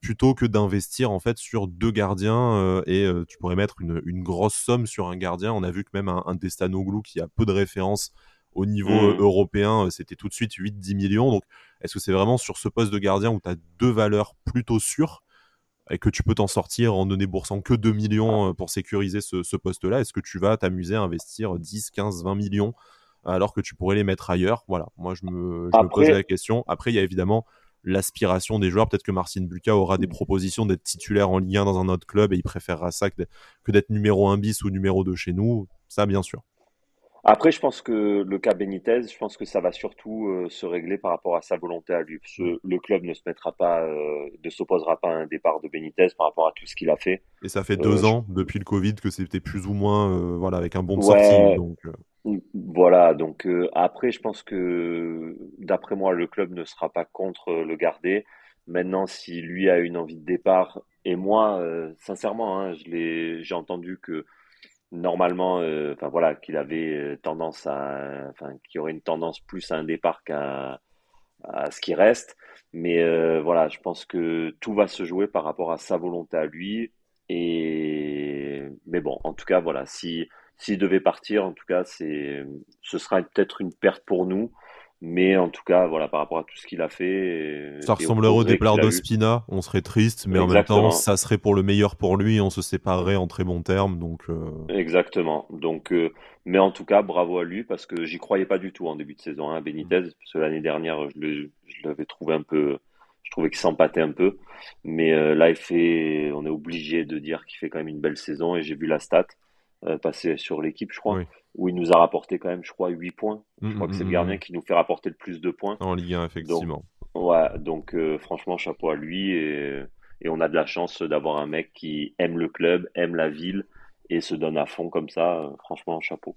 plutôt que d'investir en fait sur deux gardiens euh, et euh, tu pourrais mettre une, une, grosse somme sur un gardien. On a vu que même un, un Destanoglou qui a peu de références au niveau mmh. européen, c'était tout de suite 8-10 millions. Donc, est-ce que c'est vraiment sur ce poste de gardien où tu as deux valeurs plutôt sûres et que tu peux t'en sortir en ne déboursant que 2 millions euh, pour sécuriser ce, poste-là, est-ce que tu vas t'amuser à investir 10, 15, 20 millions alors que tu pourrais les mettre ailleurs? Voilà, moi je me, je me posais la question. Après, il y a évidemment l'aspiration des joueurs. Peut-être que Marcin Buka aura des propositions d'être titulaire en Ligue 1 dans un autre club et il préférera ça que d'être numéro 1 bis ou numéro 2 chez nous. Ça, bien sûr. Après, je pense que le cas Benitez, je pense que ça va surtout euh, se régler par rapport à sa volonté à lui. le club ne se mettra pas, euh, ne s'opposera pas à un départ de Benitez par rapport à tout ce qu'il a fait. Et ça fait deux euh, ans depuis le Covid que c'était plus ou moins, voilà, avec un bon de sortie. Donc, voilà. Donc après, je pense que d'après moi, le club ne sera pas contre le garder. Maintenant, si lui a une envie de départ, et moi, sincèrement, hein, j'ai entendu que normalement, euh, enfin voilà, qu'il avait euh, tendance à, enfin, qu'il aurait une tendance plus à un départ qu'à à ce qui reste. Mais euh, voilà, je pense que tout va se jouer par rapport à sa volonté à lui. Et mais bon, en tout cas, voilà, si s'il devait partir, en tout cas, c'est, ce sera peut-être une perte pour nous. Mais en tout cas, voilà, par rapport à tout ce qu'il a fait. Ça ressemblerait au départ d'Ospina. On serait triste, mais en même temps, ça serait pour le meilleur pour lui. On se séparerait en très bons termes. Donc, euh, Exactement. Donc, euh, mais en tout cas, bravo à lui parce que j'y croyais pas du tout en début de saison. Hein, Benitez, parce que l'année dernière, je l'avais trouvé un peu. Je trouvais qu'il s'empâtait un peu. Mais euh, là, il fait, on est obligé de dire qu'il fait quand même une belle saison. Et j'ai vu la stat passer sur l'équipe, je crois où il nous a rapporté quand même, je crois, 8 points. Je mm, crois que c'est le mm, gardien mm. qui nous fait rapporter le plus de points. En Ligue 1, effectivement. Donc, ouais, donc euh, franchement, chapeau à lui. Et, et on a de la chance d'avoir un mec qui aime le club, aime la ville et se donne à fond comme ça. Euh, franchement, chapeau.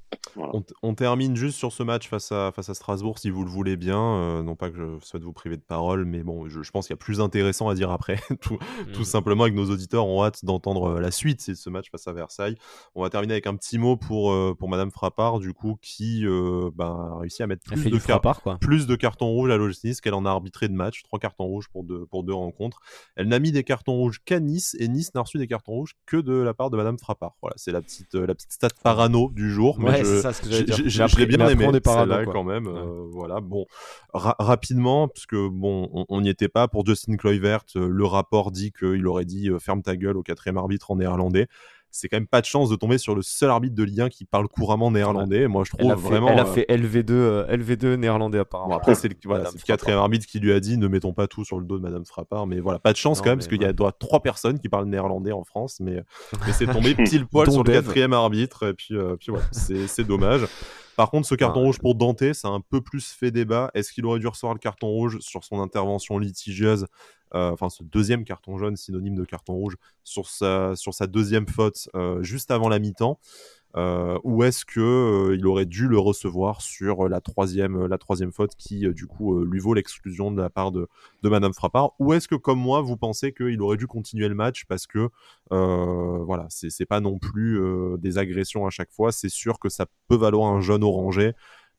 On, termine juste sur ce match face à, face à Strasbourg, si vous le voulez bien. Euh, non pas que je souhaite vous priver de parole, mais bon, je, pense qu'il y a plus intéressant à dire après. <laughs> tout, tout, mm. simplement, avec nos auditeurs ont hâte d'entendre euh, la suite de ce match face à Versailles. On va terminer avec un petit mot pour, pour Madame Frappard, du coup, qui ben, a réussi à mettre plus de, frappard, quoi. plus de cartons rouges à l'OGC qu'elle en a arbitré de match. Trois cartons rouges pour deux, pour deux rencontres. Elle n'a mis des cartons rouges qu'à Nice, et Nice n'a reçu des cartons rouges que de la part de Madame Frappard. Voilà, c'est la petite, euh, la petite stat parano du jour. Mais je, ça, ce que je l'ai bien aimé, là quand même. Euh, voilà, bon, rapidement, parce que bon, on n'y était pas. Pour Justin Kluivert, euh, le rapport dit qu'il aurait dit ferme ta gueule au quatrième arbitre en néerlandais c'est quand même pas de chance de tomber sur le seul arbitre de Ligue 1 qui parle couramment néerlandais. Moi, je trouve vraiment. Elle a fait LV2, LV2 néerlandais apparemment. après, c'est le, voilà, le quatrième arbitre qui lui a dit ne mettons pas tout sur le dos de Madame Frappard. Mais voilà, pas de chance quand même, parce qu'il y a trois personnes qui parlent néerlandais en France, mais, <laughs> mais c'est tombé pile poil sur le quatrième arbitre. Et puis, euh, puis voilà, c'est dommage. Par contre, ce carton rouge pour Dante, ça a un peu plus fait débat. Est-ce qu'il aurait dû recevoir le carton rouge sur son intervention litigieuse euh, enfin ce deuxième carton jaune, synonyme de carton rouge, sur sa, sur sa deuxième faute euh, juste avant la mi-temps euh, ou est-ce que il aurait dû le recevoir sur la troisième, la troisième faute qui du coup lui vaut l'exclusion de la part de, de Madame Frappard. Ou est-ce que comme moi vous pensez qu'il aurait dû continuer le match parce que voilà c'est pas non plus des agressions à chaque fois. C'est sûr que ça peut valoir un jaune orangé.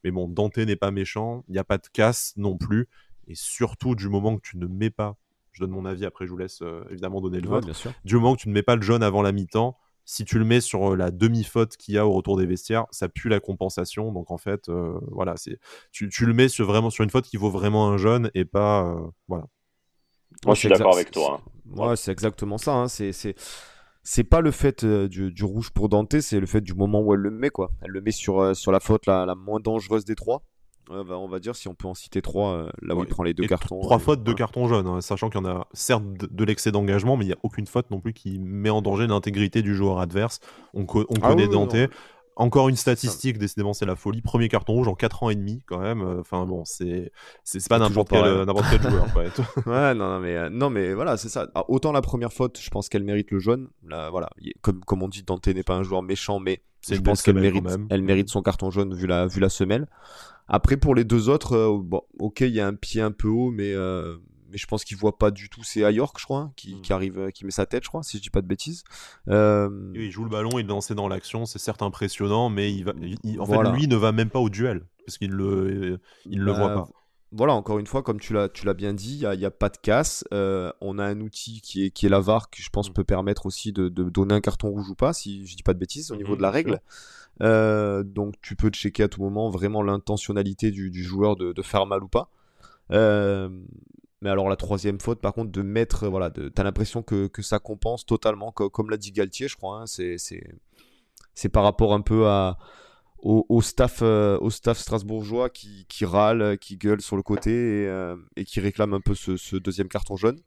Mais bon Dante n'est pas méchant. Il n'y a pas de casse non plus. Et surtout du moment que tu ne mets pas je donne mon avis, après je vous laisse euh, évidemment donner le vote. Du moment que tu ne mets pas le jaune avant la mi-temps, si tu le mets sur euh, la demi-faute qu'il y a au retour des vestiaires, ça pue la compensation. Donc en fait, euh, voilà, c'est tu, le mets sur, vraiment sur une faute qui vaut vraiment un jaune et pas. voilà. Moi, je suis d'accord avec toi. Hein. Ouais, c'est exactement ça. Hein. C'est c'est pas le fait du, rouge pour Dante, c'est le fait du moment où elle le met quoi. Elle le met sur, sur la faute la, la moins dangereuse des trois. Bah, on va dire si on peut en citer trois, euh, là où il prend les deux cartons. Trois fautes, deux cartons jaunes, hein, sachant qu'il y en a certes de, l'excès d'engagement, mais il n'y a aucune faute non plus qui met en danger l'intégrité du joueur adverse. On, ah connaît Dante. Encore une statistique, décidément, c'est la folie. Premier carton rouge en 4 ans et demi, quand même. Enfin bon, c'est c'est pas n'importe quel, quel, joueur. <laughs> ouais, non, non, mais, euh, non, mais voilà, c'est ça. Ah, autant la première faute, je pense qu'elle mérite le jaune. Là, voilà, comme, comme on dit, Dante n'est pas un joueur méchant, mais je pense qu'elle mérite, elle mérite son carton jaune vu la, vu la semelle. Après, pour les deux autres, euh, bon, ok, il y a un pied un peu haut, mais, euh, mais je pense qu'il voit pas du tout. C'est à York, je crois, hein, qui, qui, arrive, euh, qui met sa tête, je crois, si je dis pas de bêtises. il joue le ballon, il lance dans l'action, c'est certes impressionnant, mais il va, en fait, lui ne va même pas au duel parce qu'il le, il le voit bah, pas voilà, encore une fois, comme tu l'as, bien dit, il n'y a, pas de casse. on a un outil qui est, qui est la VAR, qui je pense hmm. peut permettre aussi de, de, donner un carton rouge ou pas, si je dis pas de bêtises, au niveau hmm, de la règle. Euh, donc tu peux checker à tout moment vraiment l'intentionnalité du, joueur de, faire mal ou pas. Euh, Mais alors la troisième faute, par contre, de mettre, voilà, t'as l'impression que, que, ça compense totalement, comme, l'a dit Galtier, je crois. Hein, c'est, par rapport un peu à, au, staff, euh, au staff strasbourgeois qui, qui, râle, qui gueule sur le côté et, euh, et qui réclame un peu ce, ce, deuxième carton jaune.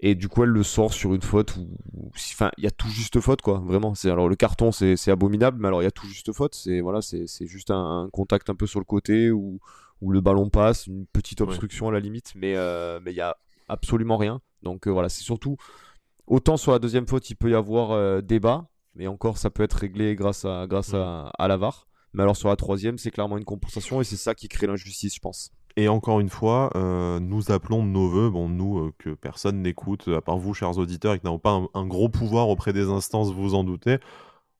Et du coup, elle le sort sur une faute où, enfin, il y a tout juste faute, quoi. Vraiment. C'est alors le carton, c'est abominable, mais alors il y a tout juste faute. C'est voilà, c'est juste un, contact un peu sur le côté où, où le ballon passe, une petite obstruction à la limite, mais euh, mais il y a absolument rien. Donc voilà, c'est surtout autant sur la deuxième faute, il peut y avoir débat, mais encore ça peut être réglé grâce à grâce à, à la VAR. Mais alors sur la troisième, c'est clairement une compensation et c'est ça qui crée l'injustice, je pense. Et encore une fois, euh, nous appelons de nos voeux, bon, nous euh, que personne n'écoute, à part vous, chers auditeurs, et qui n'avons pas un, un, gros pouvoir auprès des instances, vous en doutez,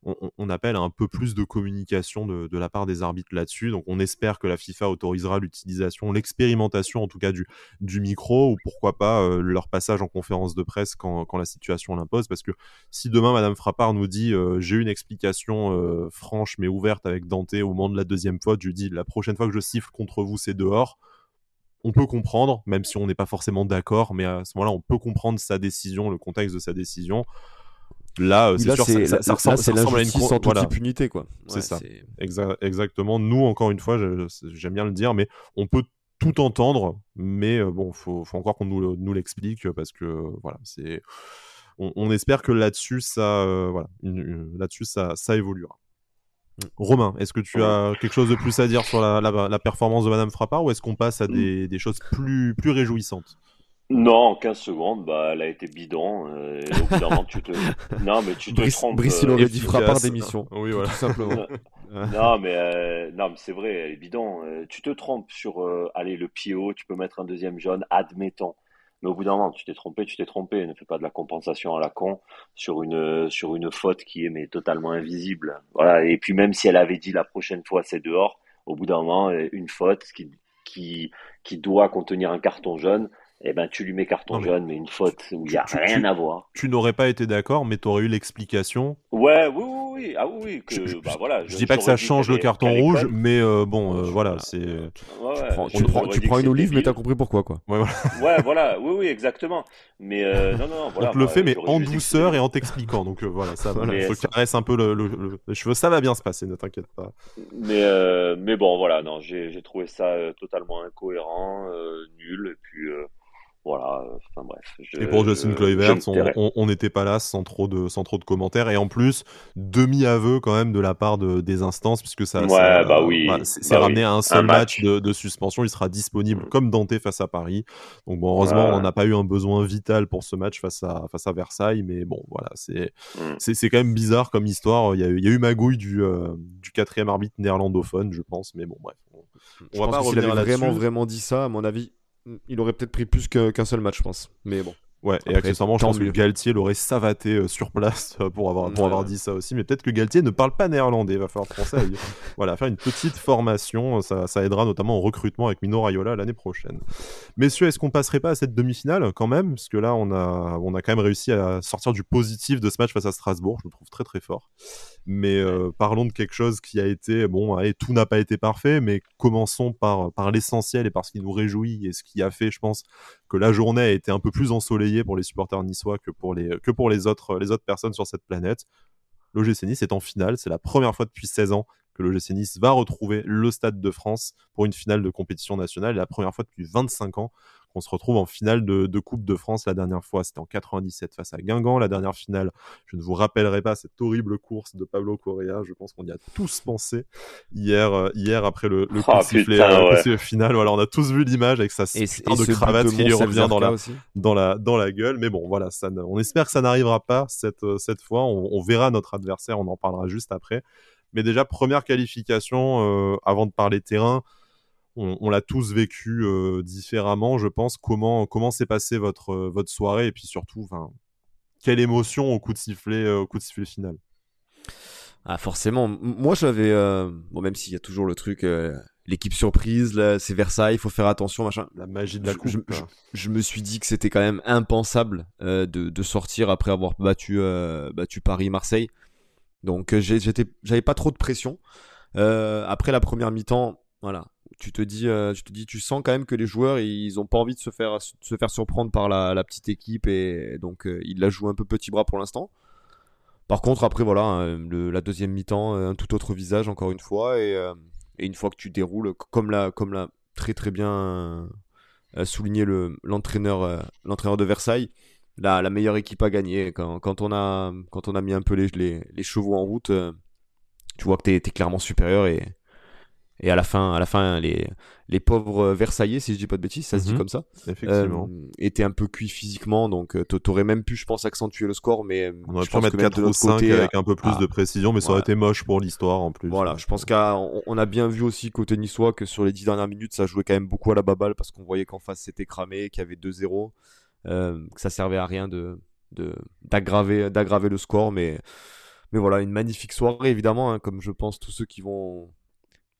on, appelle à un peu plus de communication de, la part des arbitres là-dessus. Donc on espère que la FIFA autorisera l'utilisation, l'expérimentation en tout cas du, micro, ou pourquoi pas euh, leur passage en conférence de presse quand, la situation l'impose. Parce que si demain Madame Frappard nous dit euh, j'ai une explication euh, franche mais ouverte avec Dante au moment de la deuxième faute, je lui dis la prochaine fois que je siffle contre vous c'est dehors on peut comprendre, même si on n'est pas forcément d'accord, mais à ce moment-là, on peut comprendre sa décision, le contexte de sa décision. Là, c'est sûr, ça, ça, ressemble, à une sans toute impunité, quoi. c'est ça. exactement. Nous, encore une fois, j'aime bien le dire, mais on peut tout entendre, mais euh, bon, faut, faut encore qu'on nous, nous l'explique parce que voilà, c'est. On, espère que là-dessus, ça, euh, voilà, là-dessus, ça, ça évoluera. Romain, est-ce que tu as quelque chose de plus à dire sur la, la, performance de Madame Frappard ou est-ce qu'on passe à mm. des, des, choses plus, plus réjouissantes? Non, en 15 secondes, bah, elle a été bidon. Euh, et au bout d'un moment, tu te. <laughs> Non, mais tu te Brice, trompes. Brice, il aurait dit frappard d'émission. Oui, voilà. Tout simplement. non, mais, euh, non, mais c'est vrai, elle est bidon. Euh, tu te trompes sur, euh, allez, le pied haut, tu peux mettre un deuxième jaune, admettons. Mais au bout d'un moment, tu t'es trompé, tu t'es trompé. Ne fais pas de la compensation à la con sur une, sur une faute qui est mais totalement invisible. Voilà. Et puis même si elle avait dit la prochaine fois c'est dehors, au bout d'un moment, une faute qui, qui, qui doit contenir un carton jaune, eh ben tu lui mets carton jaune, mais une faute où il n'y a rien à voir. Tu n'aurais pas été d'accord, mais tu aurais eu l'explication. Ouais, oui, oui, oui. Ah oui, que, je, bah, voilà, je, dis pas que ça change le carton rouge, mais euh, bon, euh, voilà, c'est. tu, prends, une olive, mais t'as compris pourquoi, quoi. Ouais, voilà. ouais, voilà, oui, oui, exactement. Mais euh, <laughs> non, non, voilà. On te le fait, mais en douceur et en t'expliquant. Donc voilà, ça, voilà, faut caresse un peu le, cheveu, ça va bien se passer, ne t'inquiète pas. Mais, mais bon, voilà, non, j'ai trouvé ça totalement incohérent, nul, et puis voilà, euh, enfin bref. et pour Justin Kluivert, on n'était pas là sans trop, de, sans trop de commentaires. Et en plus, demi-aveu quand même de la part de, des instances, puisque ça, bah oui, c'est bah ramené à un seul match, de, suspension. Il sera disponible mm. comme Dante face à Paris. Donc bon, heureusement, on n'a pas eu un besoin vital pour ce match face à, face à Versailles. Mais bon, voilà, c'est mm. c'est quand même bizarre comme histoire. Il y a, il y a eu magouille du, euh, du quatrième arbitre néerlandophone, je pense. Mais bon, bref. On, va pas revenir vraiment, vraiment dit ça, à mon avis, il aurait peut-être pris plus qu'un seul match, je pense. Mais bon. Ouais, et accessoirement, je pense que Galtier l'aurait savaté euh, sur place euh, pour avoir, pour avoir dit ça aussi. Mais peut-être que Galtier ne parle pas néerlandais, il va falloir français. <laughs> voilà, faire une petite formation, ça, ça, aidera notamment au recrutement avec Mino Raiola l'année prochaine. Messieurs, est-ce qu'on passerait pas à cette demi-finale quand même? Parce que là, on a, on a quand même réussi à sortir du positif de ce match face à Strasbourg, je le trouve très très fort. Mais euh, parlons de quelque chose qui a été, bon, allez, tout n'a pas été parfait, mais commençons par, par l'essentiel et par ce qui nous réjouit et ce qui a fait, je pense, que la journée a été un peu plus ensoleillée pour les supporters niçois que pour les, que pour les, autres, autres personnes sur cette planète. L'OGC Nice est en finale, c'est la première fois depuis 16 ans que l'OGC Nice va retrouver le Stade de France pour une finale de compétition nationale, la première fois depuis 25 ans on se retrouve en finale de, Coupe de France. La dernière fois, c'était en 97 face à Guingamp. La dernière finale, je ne vous rappellerai pas cette horrible course de Pablo Correa. Je pense qu'on y a tous pensé hier, euh, hier après le, le oh, sifflet, euh, <laughs> final. Voilà, on a tous vu l'image avec sa putain de cravate qui lui revient dans la, dans, la, dans la gueule. Mais bon, voilà, ça, on espère que ça n'arrivera pas cette, euh, cette fois. On, verra notre adversaire, on en parlera juste après. Mais déjà, première qualification, avant de parler terrain, on, l'a tous vécu euh, différemment, je pense. Comment comment s'est passée votre euh, votre soirée et puis surtout, quelle émotion au coup de sifflet euh, au coup de sifflet final? Ah forcément, moi j'avais bon même s'il y a toujours le truc l'équipe surprise, c'est Versailles, il faut faire attention, machin. La magie de la coupe. Je, me suis dit que c'était quand même impensable de, sortir après avoir battu, battu Paris-Marseille. Donc j'avais pas trop de pression. après la première mi-temps, voilà, tu te dis, euh, tu te dis, tu sens quand même que les joueurs, ils ont pas envie de se faire, se faire surprendre par la, petite équipe et donc euh, ils la jouent un peu petit bras pour l'instant. Par contre, après voilà, hein, la deuxième mi-temps, un tout autre visage encore une fois et, une fois que tu déroules, comme l'a, comme l'a très très bien souligné l'entraîneur, l'entraîneur de Versailles, la, la meilleure équipe a gagné. Quand, quand, on a, quand on a mis un peu les, les, chevaux en route, tu vois que tu es, clairement supérieur et, et à la fin, à la fin les, les pauvres Versaillais, si je dis pas de bêtises, ça se dit mhm. comme ça, Effectivement. Euh, étaient un peu cuits physiquement, donc euh, tu aurais même pu, je pense, accentuer le score, mais on aurait pu mettre 4 ou 5 avec un peu plus ah, de précision, mais ça aurait été moche pour l'histoire en plus. Voilà, je pense qu'on on a bien vu aussi côté niçois que sur les 10 dernières minutes, ça jouait quand même beaucoup à la baballe parce qu'on voyait qu'en face c'était cramé, qu'il y avait 2-0, euh, que ça servait à rien de d'aggraver d'aggraver le score, mais mais voilà, une magnifique soirée évidemment, hein, comme je pense tous ceux qui vont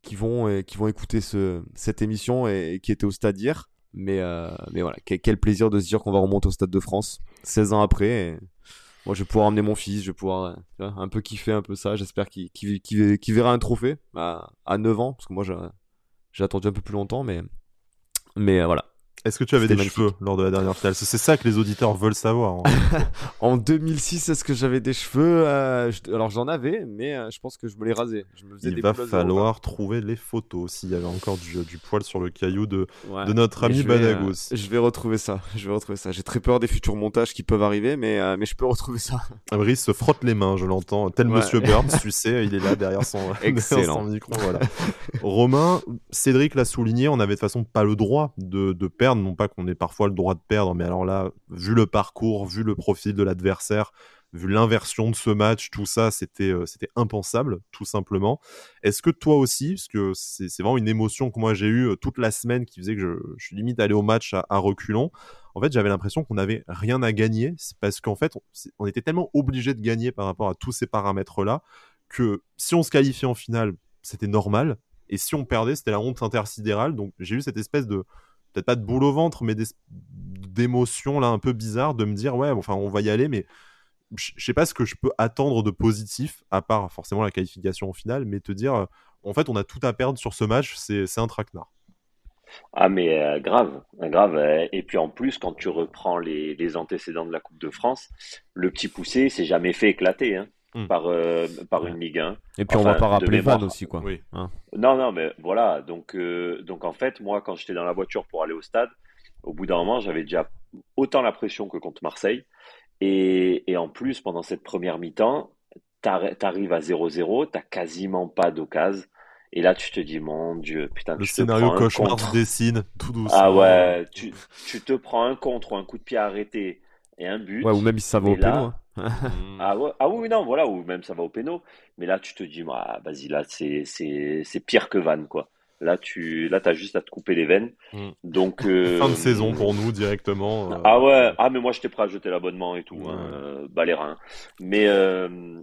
qui vont et qui vont écouter ce, cette émission et, qui étaient au stade hier. Mais euh, mais voilà, quel, plaisir de se dire qu'on va remonter au stade de France 16 ans après. moi, je vais pouvoir emmener mon fils, je vais pouvoir euh, un peu kiffer un peu ça. J'espère qu'il qu'il verra un trophée à, à 9 ans, parce que moi j'ai attendu un peu plus longtemps, mais mais euh, voilà, est-ce que tu avais des cheveux lors de la dernière finale? C'est ça que les auditeurs veulent savoir. En, 2006, <laughs> est-ce que j'avais des cheveux? Euh, Alors j'en avais, mais euh, je pense que je me les rasais. Je me Il va falloir trouver les photos s'il y avait encore du, poil sur le caillou de, de notre ami. Euh, je vais retrouver ça. Je vais retrouver ça. J'ai très peur des futurs montages qui peuvent arriver, mais, mais je peux retrouver ça. <laughs> Brice se frotte les mains, je l'entends. Tel Monsieur Burns, tu sais, il est là <laughs> derrière son, derrière micro. Voilà. Romain, Cédric l'a souligné, on n'avait de toute façon pas le droit de, de perdre non pas qu'on ait parfois le droit de perdre, mais alors là, vu le parcours, vu le profil de l'adversaire, vu l'inversion de ce match, tout ça, c'était euh, c'était impensable, tout simplement. Est-ce que toi aussi, parce que c'est vraiment une émotion que moi j'ai eue euh, toute la semaine qui faisait que je, suis limite allé au match à, reculons, en fait j'avais l'impression qu'on n'avait rien à gagner, parce qu'en fait on, était tellement obligé de gagner par rapport à tous ces paramètres-là, que si on se qualifiait en finale, c'était normal, et si on perdait, c'était la honte intersidérale, donc j'ai eu cette espèce de peut-être pas de boule au ventre, mais d'émotions là un peu bizarres de me dire ouais, enfin on va y aller, mais je sais pas ce que je peux attendre de positif, à part forcément la qualification en finale, mais te dire en fait on a tout à perdre sur ce match, c'est un traquenard. Ah mais euh, grave, grave. Euh, et puis en plus, quand tu reprends les, les, antécédents de la Coupe de France, le petit poussé s'est jamais fait éclater. Hein. Hmm. par, euh, par une Ligue 1. Et puis on va pas rappeler Van aussi, quoi. Oui. Hein. non, non, mais voilà. Donc, euh, donc en fait, moi, quand j'étais dans la voiture pour aller au stade, au bout d'un moment, j'avais déjà autant la pression que contre Marseille. Et, et en plus, pendant cette première mi-temps, t'arrives à 0-0, t'as quasiment pas d'occasion. Et là, tu te dis, mon Dieu, putain, le scénario cauchemar se dessine tout doucement. Ah ouais, tu, tu, te prends un contre ou un coup de pied arrêté et un but. Ouais, ou même si ça va au péno. Hein. <laughs> ah, ah, oui, non, voilà, ou même ça va au péno. Mais là, tu te dis, bah, vas-y, là, c'est pire que Van, quoi. Là, tu là, as juste à te couper les veines. Mm. Donc, euh, <laughs> Fin de saison pour nous directement. Euh. Ah ouais, ah, mais moi, j'étais prêt à jeter l'abonnement et tout. Hein, euh, Mais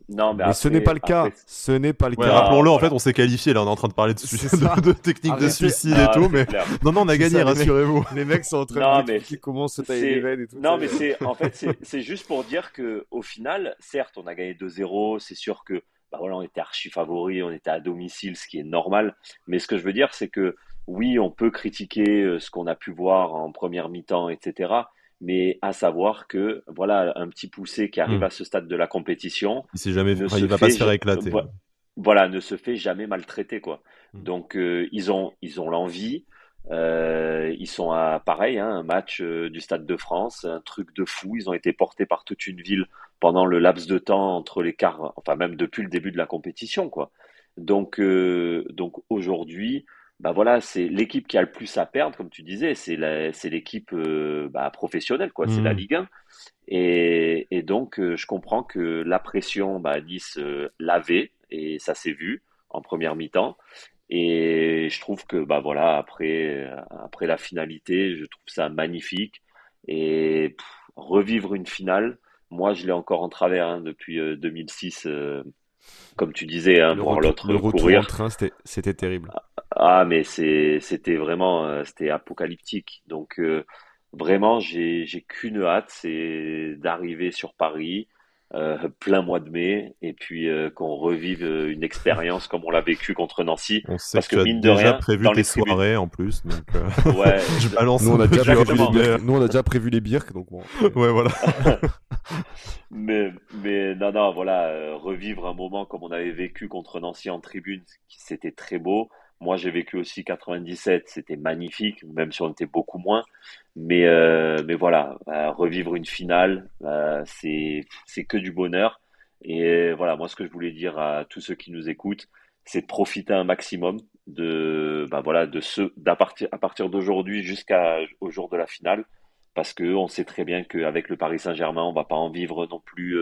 non, mais, ce n'est pas le cas. Ce n'est pas le cas. Rappelons-le, en fait, on s'est qualifié. Là, on est en train de parler de, <laughs> de, de technique de suicide et ah, tout. Mais non, non, on a gagné, rassurez-vous. Les, mecs sont en train de mais... qui commencent à tailler les veines et tout. Non, mais c'est en fait, c'est juste pour dire que au final, certes, on a gagné 2-0. C'est sûr que bah voilà, on était archi favoris, on était à domicile, ce qui est normal. Mais ce que je veux dire, c'est que oui, on peut critiquer euh, ce qu'on a pu voir en première mi-temps, etc. Mais à savoir que voilà, un petit poussé qui arrive hmm. à ce stade de la compétition, il jamais, il va pas se faire éclater. Voilà, ne se fait jamais maltraiter quoi. Hmm. Donc euh, ils ont ils ont l'envie. Euh, ils sont à pareil, hein, un match euh, du Stade de France, un truc de fou. Ils ont été portés par toute une ville pendant le laps de temps entre les quarts, enfin même depuis le début de la compétition, quoi. Donc, euh, donc aujourd'hui, bah voilà, c'est l'équipe qui a le plus à perdre, comme tu disais, c'est l'équipe bah, professionnelle, quoi. C'est la mmh. Ligue 1. Et, et donc, je comprends que la pression, bah, Nice l'avait et ça s'est vu en première mi-temps. Et je trouve que bah voilà après après la finalité, je trouve ça magnifique et revivre une finale. Moi, je l'ai encore en travers hein, depuis 2006. Euh, euh, comme tu disais, hein, pour l'autre courir. en train, c'était terrible. Ah, mais c'était vraiment euh, c'était apocalyptique. Donc vraiment, j'ai qu'une hâte, c'est d'arriver sur Paris, euh, plein mois de mai et puis euh, qu'on revive euh, une expérience comme on l'a vécu contre Nancy. On sait parce que, mine de déjà prévu dans les soirées en plus. Donc, <laughs> <laughs> ouais, je balance. Nous on, a déjà prévu les Nous on a déjà prévu les birks donc bon. <laughs> ouais voilà. mais mais non non voilà revivre un moment comme on avait vécu contre Nancy en tribune, c'était très beau. Moi, j'ai vécu aussi 97, c'était magnifique, même si on était beaucoup moins. Mais, euh, mais voilà, euh, revivre une finale, euh, c'est que du bonheur. Et voilà, moi, ce que je voulais dire à tous ceux qui nous écoutent, c'est de profiter un maximum de, bah voilà, de ce, partir, à partir d'aujourd'hui jusqu'au jour de la finale, parce que on sait très bien qu'avec le Paris Saint-Germain, on va pas en vivre non plus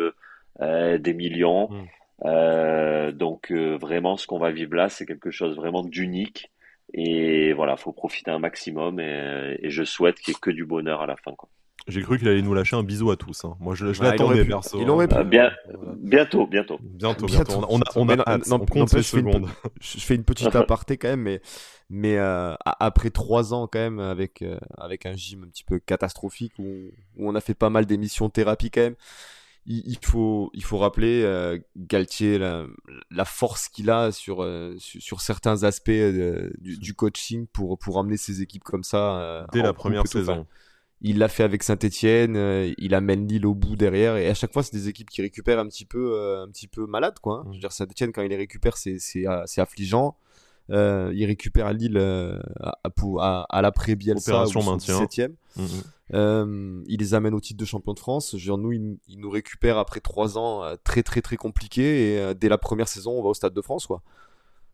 des millions. Mmh. Euh, donc euh, vraiment, ce qu'on va vivre là, c'est quelque chose vraiment d'unique. Et voilà, faut profiter un maximum. Et, je souhaite qu'il y ait que du bonheur à la fin. Quoi. J'ai cru qu'il allait nous lâcher un bisou à tous. Hein. Moi, je, je l'attendais, perso. Il aurait pu. bien, bientôt, bientôt. Bientôt, bientôt. On a, on a, on compte ces secondes. je fais une petite <laughs> aparté quand même, mais, mais euh, après trois ans quand même avec, avec un gym un petit peu catastrophique où, où on a fait pas mal d'émissions thérapie quand même il, faut, il faut rappeler euh, Galtier, la, force qu'il a sur, euh, sur, certains aspects euh, du, coaching pour, pour amener ses équipes comme ça. Dès la première saison. Il l'a fait avec Saint-Etienne, il amène Lille au bout derrière, et à chaque fois, c'est des équipes qui récupèrent un petit peu, un petit peu malade. Quoi, hein. Mmh. Je veux dire, Saint-Etienne, quand il les récupère, c'est, c'est, affligeant. il récupère Lille à, à, à, à l'après-Bielsa, au 7ème euh, il les amène au titre de champion de France. Nous, il, nous récupère après 3 ans euh, très très très compliqués et euh, dès la première saison, on va au Stade de France, quoi.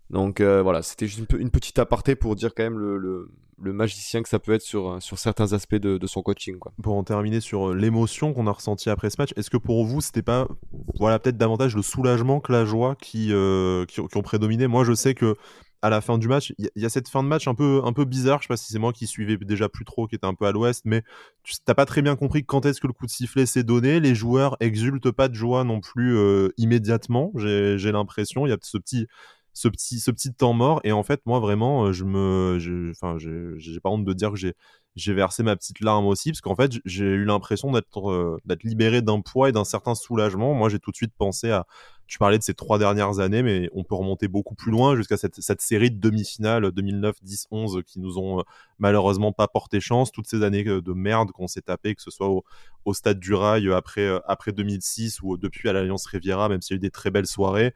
Donc voilà, c'était juste une, petite aparté pour dire quand même le, magicien que ça peut être sur, sur certains aspects de, son coaching. Quoi. Pour en terminer sur l'émotion qu'on a ressentie après ce match, est-ce que pour vous, c'était pas voilà, peut-être davantage le soulagement que la joie qui, qui ont prédominé? Moi, je sais que à la fin du match, il y, a cette fin de match un peu, un peu bizarre. Je sais pas si c'est moi qui suivais déjà plus trop, qui était un peu à l'ouest, mais tu n'as pas très bien compris quand est-ce que le coup de sifflet s'est donné. Les joueurs exultent pas de joie non plus euh, immédiatement. J'ai l'impression. Il y a ce petit, ce petit, ce petit temps mort. Et en fait, moi, vraiment, euh, je me, enfin, j'ai pas honte de dire que j'ai, j'ai versé ma petite larme aussi, parce qu'en fait, j'ai eu l'impression d'être, euh, d'être libéré d'un poids et d'un certain soulagement. Moi, j'ai tout de suite pensé à, tu parlais de ces trois dernières années, mais on peut remonter beaucoup plus loin jusqu'à cette, cette, série de demi-finales 2009, 10, 11 qui nous ont euh, malheureusement pas porté chance. Toutes ces années de merde qu'on s'est tapé, que ce soit au, au, stade du Rail après, après 2006 ou depuis à l'Alliance Riviera, même s'il y a eu des très belles soirées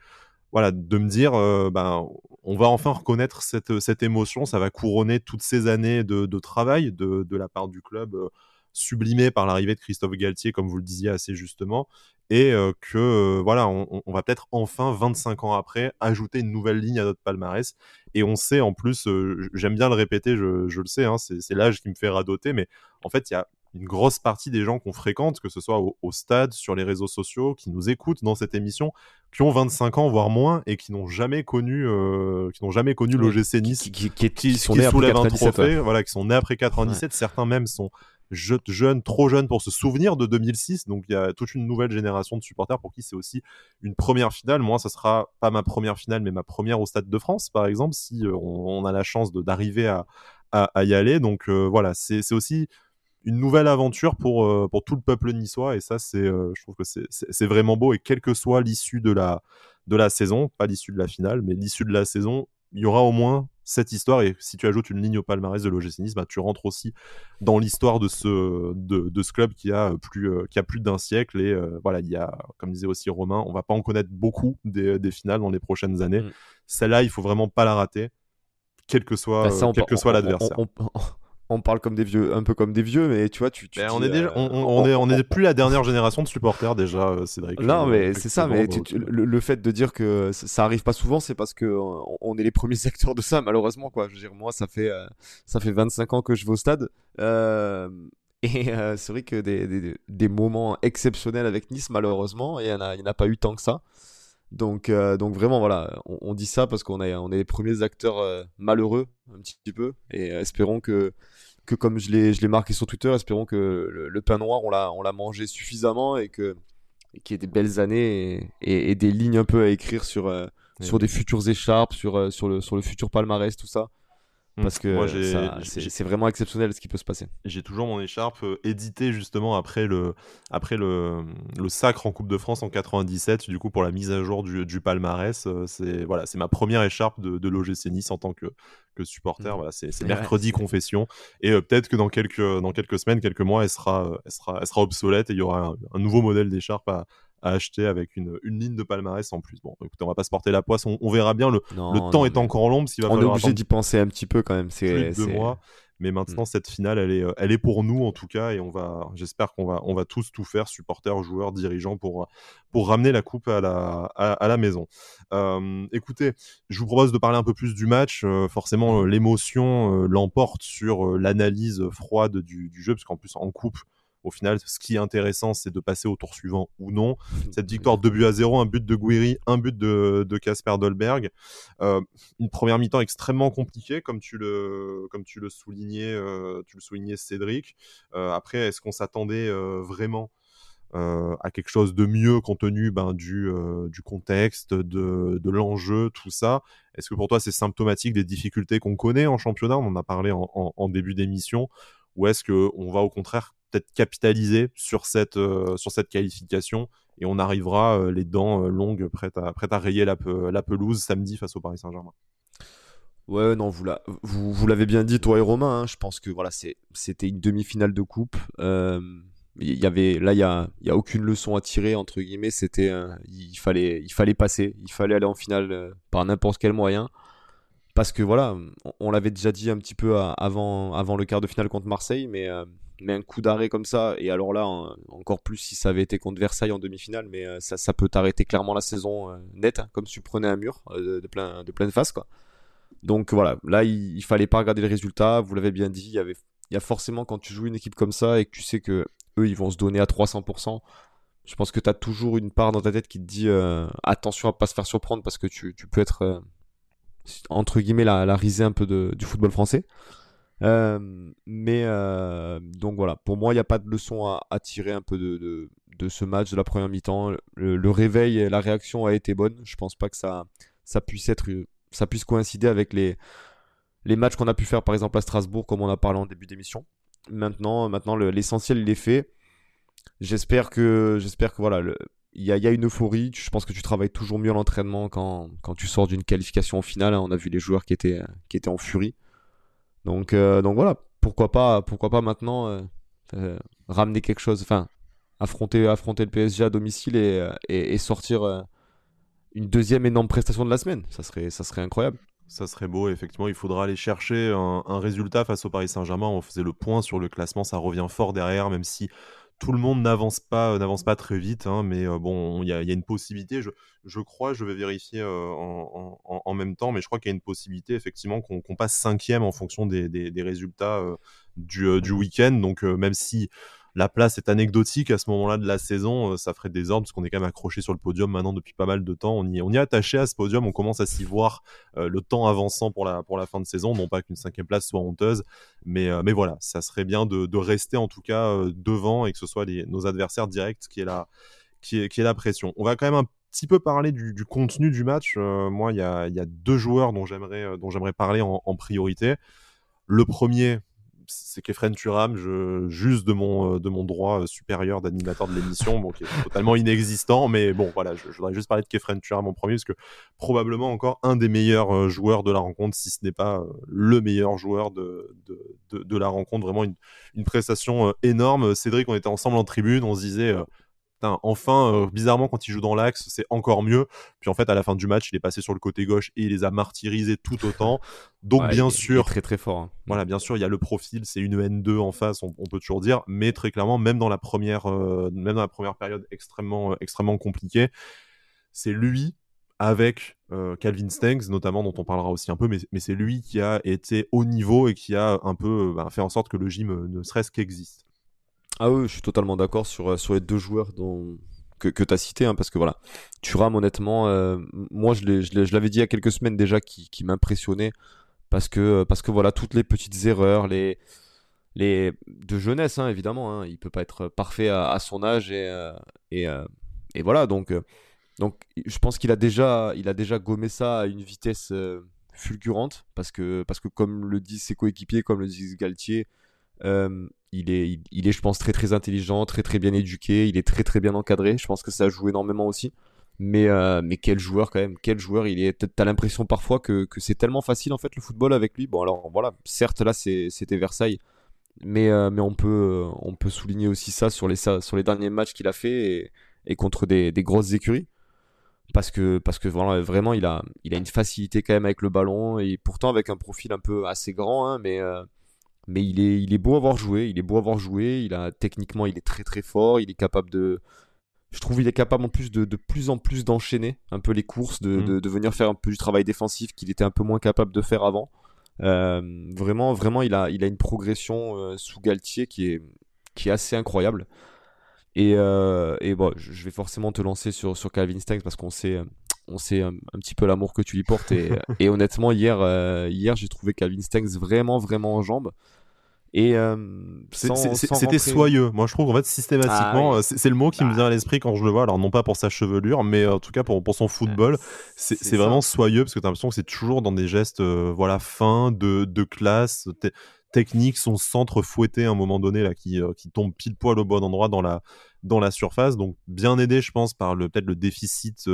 voilà, de me dire, euh, ben, on va enfin reconnaître cette, cette émotion, ça va couronner toutes ces années de, de travail de, de, la part du club, euh, sublimé par l'arrivée de Christophe Galtier, comme vous le disiez assez justement, et euh, que voilà, on, on va peut-être enfin, 25 ans après, ajouter une nouvelle ligne à notre palmarès. Et on sait en plus, j'aime bien le répéter, je, je le sais, hein, c'est l'âge qui me fait radoter, mais en fait, il y a une grosse partie des gens qu'on fréquente, que ce soit au, stade, sur les réseaux sociaux, qui nous écoutent dans cette émission, qui ont 25 ans voire moins et qui n'ont jamais connu, euh, qui n'ont jamais connu l'OGC Nice, qui, qui, qui, qui sont nés après 97, voilà, qui sont nés après 97. Certains même sont jeunes, trop jeunes pour se souvenir de 2006. Donc il y a toute une nouvelle génération de supporters pour qui c'est aussi une première finale. Moi, ça sera pas ma première finale, mais ma première au Stade de France, par exemple, si euh, on, a la chance d'arriver à, à, y aller. Donc euh, voilà, c'est aussi une nouvelle aventure pour, euh, pour tout le peuple niçois. Et ça, c'est, euh, je trouve que c'est vraiment beau. Et quelle que soit l'issue de la, de la saison, pas l'issue de la finale, mais l'issue de la saison, il y aura au moins cette histoire. Et si tu ajoutes une ligne au palmarès de l'OGC Nice, bah, tu rentres aussi dans l'histoire de ce, de, de, ce club qui a plus, euh, qui a plus d'un siècle. Et voilà, il y a, comme disait aussi Romain, on va pas en connaître beaucoup des, des finales dans les prochaines années. Mm. Celle-là, il faut vraiment pas la rater, quel que soit, bah, quel que soit l'adversaire on parle comme des vieux, un peu comme des vieux, mais tu vois, tu. Ben, on est déjà, euh, on, est, on est plus la dernière génération de supporters déjà, euh, Cédric. Non, mais c'est ça. Mais le, fait de dire que ça arrive pas souvent, c'est parce que on est les premiers <laughs> acteurs de ça, malheureusement, quoi. Je veux dire, moi, ça fait, euh, ça fait 25 ans que je vais au stade. <laughs> et c'est vrai que des, des, moments exceptionnels avec Nice, malheureusement, il n'y en, a pas eu tant que ça. Donc, donc vraiment, voilà, on, dit ça parce qu'on est, on est les premiers acteurs malheureux, un petit peu, et espérons que, que comme je l'ai, je l'ai marqué sur Twitter, espérons que le, pain noir, on l'a, on l'a mangé suffisamment et que qu'il y ait des belles années et, des lignes un peu à écrire sur, sur des futures écharpes, sur, sur, le, sur le futur palmarès, tout ça. Mmh. Parce que c'est vraiment exceptionnel ce qui peut se passer. J'ai toujours mon écharpe euh, éditée justement après le, après le, le, sacre en Coupe de France en 97, du coup pour la mise à jour du, du palmarès. Euh, c'est voilà, ma première écharpe de, de l'OGC Nice en tant que, que supporter. Mmh. Voilà, c'est mercredi confession. Et euh, peut-être que dans quelques, dans quelques semaines, quelques mois, elle sera, elle sera, elle sera obsolète et il y aura un, nouveau modèle d'écharpe à, à acheter avec une, une, ligne de palmarès en plus. Bon, écoutez, on va pas se porter la poisse, on, verra bien. Le, le temps est encore en l'ombre. va on est obligé d'y penser un petit peu quand même. C'est deux mois. Mais maintenant, mm. cette finale, elle est, elle est pour nous en tout cas, et on va, j'espère qu'on va, on va tous tout faire, supporters, joueurs, dirigeants, pour, pour ramener la coupe à la, à, la maison. Euh, écoutez, je vous propose de parler un peu plus du match. Euh, forcément, euh, l'émotion l'emporte sur l'analyse froide du, du jeu, parce qu'en plus en coupe, au final, ce qui est intéressant, c'est de passer au tour suivant ou non. <laughs> Cette victoire 2 buts à 0, un but de Guiri, un but de Casper Dolberg. Euh, une première mi-temps extrêmement compliquée, comme tu le, comme tu le soulignais, euh, tu le soulignais Cédric. Euh, après, est-ce qu'on s'attendait vraiment à quelque chose de mieux compte tenu ben, du, du contexte, de, de l'enjeu, tout ça? Est-ce que pour toi c'est symptomatique des difficultés qu'on connaît en championnat? On en a parlé en, en début d'émission. Ou est-ce qu'on va au contraire peut-être capitaliser sur cette, euh, sur cette qualification et on arrivera euh, les dents euh, longues prêtes à, prêtes à rayer la, pelouse samedi face au Paris Saint-Germain. Ouais, non, vous, l'avez bien dit, toi et Romain. Hein, je pense que voilà, c'était une demi-finale de coupe. il y avait, là, il n'y a, y a aucune leçon à tirer, entre guillemets. C'était, il, fallait, il fallait passer. Il fallait aller en finale par n'importe quel moyen. Parce que voilà, on, l'avait déjà dit un petit peu avant, avant le quart de finale contre Marseille, mais mais un coup d'arrêt comme ça, et alors là, encore plus si ça avait été contre Versailles en demi-finale, mais euh, ça, peut t'arrêter clairement la saison euh, nette, hein, comme si tu prenais un mur euh, de, plein, de pleine face. Quoi. Donc voilà, là, il, fallait pas regarder le résultat, vous l'avez bien dit, il y, a forcément quand tu joues une équipe comme ça et que tu sais que eux, ils vont se donner à 300%, je pense que tu as toujours une part dans ta tête qui te dit attention à pas se faire surprendre parce que tu, peux être, entre guillemets, la, risée un peu du football français. Euh, mais euh, donc voilà, pour moi, il n'y a pas de leçon à, tirer un peu de, de, ce match de la première mi-temps. Le, réveil la réaction a été bonne. Je pense pas que ça, ça puisse être, ça puisse coïncider avec les, les matchs qu'on a pu faire par exemple à Strasbourg, comme on a parlé en début d'émission. Maintenant, maintenant l'essentiel il est fait. J'espère que, j'espère que voilà, il y, a, y, a, une euphorie. Je pense que tu travailles toujours mieux l'entraînement quand, quand tu sors d'une qualification finale. On a vu les joueurs qui étaient, qui étaient en furie. Donc, euh, donc voilà, pourquoi pas, pourquoi pas maintenant euh, euh, ramener quelque chose, enfin affronter, affronter le PSG à domicile et, et, sortir une deuxième énorme prestation de la semaine. Ça serait, ça serait incroyable. Ça serait beau, effectivement. Il faudra aller chercher un, un résultat face au Paris Saint-Germain. On faisait le point sur le classement, ça revient fort derrière, même si tout le monde n'avance pas, euh, n'avance pas très vite, hein, mais euh, bon, il y, a une possibilité. Je, je, crois, je vais vérifier euh, en, en, même temps, mais je crois qu'il y a une possibilité effectivement qu'on passe cinquième en fonction des, des, des résultats du, du week-end. Donc même si la place est anecdotique à ce moment-là de la saison. Euh, ça ferait des ordres parce qu'on est quand même accroché sur le podium maintenant depuis pas mal de temps. On y, est attaché à ce podium. On commence à s'y voir euh, le temps avançant pour la, fin de saison. Non pas qu'une cinquième place soit honteuse, mais, euh, voilà, ça serait bien de, rester en tout cas devant et que ce soit nos adversaires directs qui est, la, pression. On va quand même un petit peu parler du, contenu du match. moi, il y a, y a, deux joueurs dont j'aimerais parler en priorité. Le premier, c'est Kefren Turam, juste de mon, euh, droit euh, supérieur d'animateur de l'émission, qui est totalement inexistant, mais bon, voilà, je, voudrais juste parler de Kefren Turam en premier, parce que probablement encore un des meilleurs euh, joueurs de la rencontre, si ce n'est pas le meilleur joueur de, la rencontre, vraiment une, une prestation énorme. Cédric, on était ensemble en tribune, on se disait enfin, euh, bizarrement, quand il joue dans l'axe, c'est encore mieux. Puis en fait, à la fin du match, il est passé sur le côté gauche et il les a martyrisés tout autant. <laughs> Donc, bien sûr. très très fort. Hein. Voilà, bien sûr, il y a le profil, c'est une N2 en face, on, peut toujours dire. Mais très clairement, même dans la première, euh, même dans la première période extrêmement, euh, extrêmement compliquée, c'est lui avec Calvin Stengs, notamment, dont on parlera aussi un peu, mais, c'est lui qui a été au niveau et qui a un peu bah, fait en sorte que le gym ne serait-ce qu'existe. Ah oui, je suis totalement d'accord sur, euh, sur les deux joueurs dont, que, que tu as cités, hein, parce que voilà, Thuram, honnêtement, euh, moi je l'avais dit il y a quelques semaines déjà qui, qui m'impressionnait, parce que, parce que voilà, toutes les petites erreurs, les, les de jeunesse, hein, évidemment, hein, il peut pas être parfait à, son âge, et, euh, et, et, voilà, donc, donc je pense qu'il a, déjà, il a déjà gommé ça à une vitesse fulgurante parce que, parce que comme le disent ses coéquipiers, comme le disent Galtier, euh, il, est, il, est, je pense, très très intelligent, très très bien éduqué, il est très très bien encadré. Je pense que ça joue énormément aussi. Mais, euh, mais quel joueur quand même, quel joueur il est. T'as l'impression parfois que, que c'est tellement facile en fait le football avec lui. Bon alors voilà, certes là c'était Versailles, mais, euh, mais on, peut, on peut souligner aussi ça sur les, sur les derniers matchs qu'il a fait et, contre des, grosses écuries. Parce que, parce que voilà, vraiment il a, il a une facilité quand même avec le ballon et pourtant avec un profil un peu assez grand, hein, mais, euh, mais il, est, il est beau à avoir joué. Il est beau à avoir joué. Il a, techniquement, il est très très fort. Il est capable de, je trouve qu'il est capable en plus de, de plus en plus d'enchaîner un peu les courses, de, mm. de, venir faire un peu du travail défensif qu'il était un peu moins capable de faire avant. Euh, vraiment, vraiment, il a, il a une progression euh, sous Galtier qui est, qui est assez incroyable. Et, euh, et bon, je vais forcément te lancer sur, sur Calvin Stanks parce qu'on sait, on sait un, petit peu l'amour que tu lui portes. Et, <laughs> et honnêtement, hier, hier j'ai trouvé Calvin Stanks vraiment, vraiment en jambes. Et euh, c'était soyeux. Moi, je trouve qu'en fait, systématiquement, ah c'est le mot qui me bah. vient à l'esprit quand je le vois. Alors, non pas pour sa chevelure, mais en tout cas pour, pour son football. C'est vraiment soyeux parce que tu as l'impression que c'est toujours dans des gestes euh, voilà, fins, de, de classe, technique, son centre fouetté à un moment donné là, qui, euh, qui tombe pile poil au bon endroit dans la, dans la surface. Donc, bien aidé, je pense, par peut-être le déficit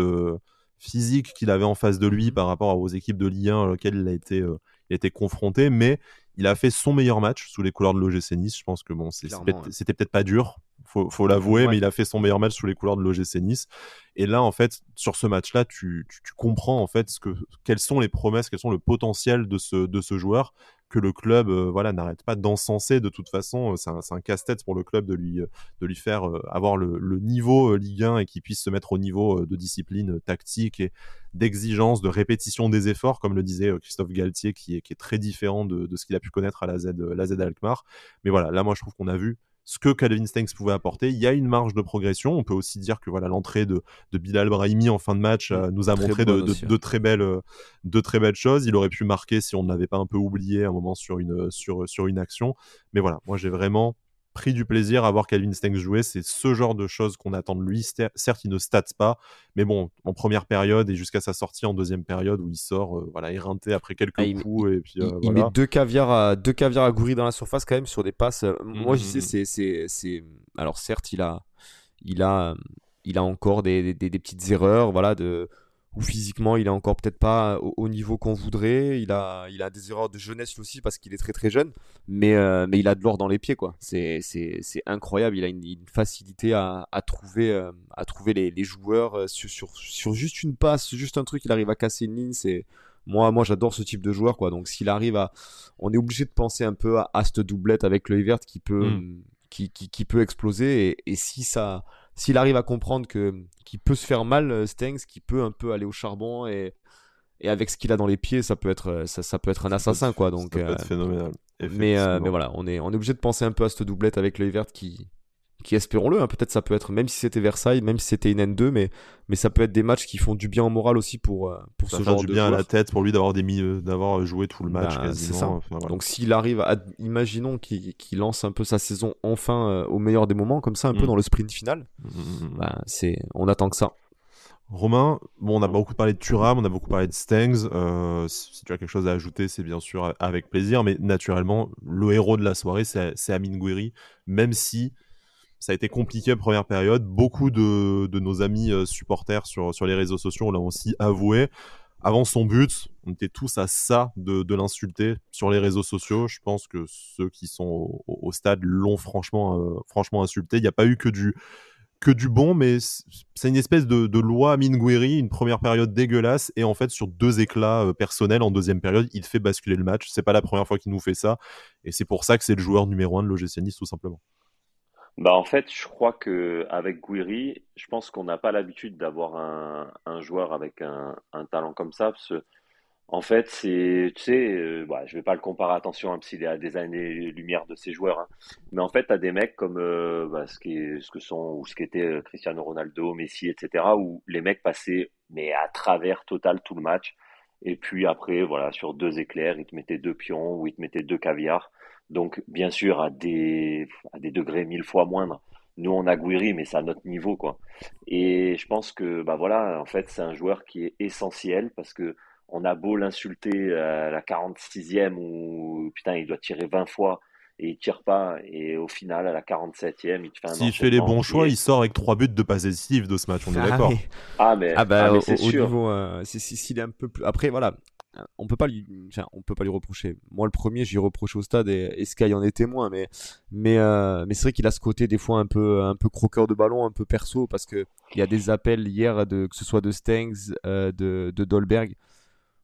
physique qu'il avait en face de lui mmh par rapport aux équipes de Ligue 1 auxquelles il a été, il a été confronté. Mais il a fait son meilleur match sous les couleurs de l'OGC Nice. Je pense que bon, c'était peut-être pas dur, faut, faut l'avouer, mais il a fait son meilleur match sous les couleurs de l'OGC Nice. Et là, en fait, sur ce match-là, tu, comprends en fait ce que, quelles sont les promesses, quels sont le potentiel de ce, de ce joueur que le club euh, voilà n'arrête pas d'encenser de toute façon. Euh, c'est un, casse-tête pour le club de lui, euh, faire avoir le, niveau Ligue 1 et qu'il puisse se mettre au niveau de discipline tactique et d'exigence, de répétition des efforts, comme le disait Christophe Galtier, qui est, très différent de, de ce qu'il a pu connaître à la Z, la Z Alkmaar. Mais voilà, là, moi, je trouve qu'on a vu ce que Calvin Stanks pouvait apporter. Il y a une marge de progression. On peut aussi dire que voilà l'entrée de, de Bilal Brahimi en fin de match euh, nous a montré de, très belles, euh, de très belles choses. Il aurait pu marquer si on n'avait pas un peu oublié un moment sur une, sur, sur une action. Mais voilà, moi j'ai vraiment pris du plaisir à voir Calvin Stanks jouer. C'est ce genre de choses qu'on attend de lui. Certes, il ne stats pas, mais bon, en première période et jusqu'à sa sortie en deuxième période où il sort, euh, voilà, éreinté après quelques ah, coups. Il, et puis, il, met deux caviars à deux caviars à Goury dans la surface quand même sur des passes. Euh, moi, je sais, mmh. c'est, c'est, alors certes, il a, il a, il a encore des, des, des petites erreurs, voilà, de où physiquement il est encore peut-être pas au, niveau qu'on voudrait. Il a, il a des erreurs de jeunesse aussi parce qu'il est très très jeune, mais, euh, mais il a de l'or dans les pieds quoi. C'est, incroyable. Il a une, facilité à, à trouver, euh, à trouver les, les joueurs euh, sur, sur, sur, juste une passe, juste un truc. Il arrive à casser une ligne. C'est moi, moi j'adore ce type de joueur quoi. Donc s'il arrive à, on est obligé de penser un peu à, à cette doublette avec l'œil vert qui peut, mm. qui, qui, qui, peut exploser et, et si ça s'il arrive à comprendre que qu'il peut se faire mal, euh, Stengs, qui peut un peu aller au charbon et, et avec ce qu'il a dans les pieds, ça peut être euh, ça, ça peut être un assassin quoi. Donc ça peut être euh, phénoménal. Mais mais voilà, on est on est obligé de penser un peu à cette doublette avec l'œil vert qui qui espérons-le, hein, peut-être ça peut être, même si c'était Versailles, même si c'était une N2, mais, mais ça peut être des matchs qui font du bien au moral aussi pour, euh, pour ce genre du bien à la tête pour lui d'avoir des d'avoir joué tout le match ben, quasiment. Donc s'il arrive à, imaginons qu'il lance un peu sa saison enfin euh, au meilleur des moments, comme ça, un peu mm. dans le sprint final, mm, mm, ben, c'est, on attend que ça. Romain, bon, on a beaucoup parlé de Turam, on a beaucoup parlé de Stengs. Euh, si tu as quelque chose à ajouter, c'est bien sûr avec plaisir, mais naturellement, le héros de la soirée, c'est Amin Gouiri, même si ça a été compliqué première période. Beaucoup de, nos amis euh, supporters sur, les réseaux sociaux l'ont aussi avoué. Avant son but, on était tous à ça de, l'insulter sur les réseaux sociaux. Je pense que ceux qui sont au, stade l'ont franchement, euh, franchement insulté. Il n'y a pas eu que du, que du bon, mais c'est une espèce de, de loi Mingueri, une première période dégueulasse, et en fait, sur deux éclats euh, personnels en deuxième période, il fait basculer le match. C'est pas la première fois qu'il nous fait ça, et c'est pour ça que c'est le joueur numéro un de l'OGC tout simplement. Bah en fait, je crois que avec Guiri, je pense qu'on n'a pas l'habitude d'avoir un, joueur avec un, talent comme ça. Parce que, en fait, c'est, tu sais, euh, bah, je vais pas le comparer, attention, hein, s'il est à des années-lumière de ces joueurs. Hein. Mais en fait, tu as des mecs comme euh, bah, ce, qui est, que sont ou ce qu'était euh, Cristiano Ronaldo, Messi, etc., où les mecs passaient mais à travers total tout le match. Et puis après, voilà, sur deux éclairs, ils te mettaient deux pions ou ils te mettaient deux caviars. Donc, bien sûr, à des, à des degrés mille fois moindres. Nous, on a Guiri, mais c'est à notre niveau, quoi. Et je pense que, bah voilà, en fait, c'est un joueur qui est essentiel parce que on a beau l'insulter à la 46e ou putain, il doit tirer 20 fois et il tire pas. Et au final, à la 47e, il te fait un S'il fait les bons choix, il sort avec trois buts de passes décisives de ce match, on est ah d'accord. Ah, mais, ah, bah, ah, c'est sûr. Niveau, euh, s'il est un peu plus. Après, voilà, on peut pas lui, on peut pas lui reprocher. Moi, le premier, j'y reproche au stade et, Sky en est témoin, mais mais euh, mais c'est vrai qu'il a ce côté des fois un peu un peu croqueur de ballon, un peu perso, parce que il y a des appels hier de que ce soit de Stengs, euh, de, de Dolberg,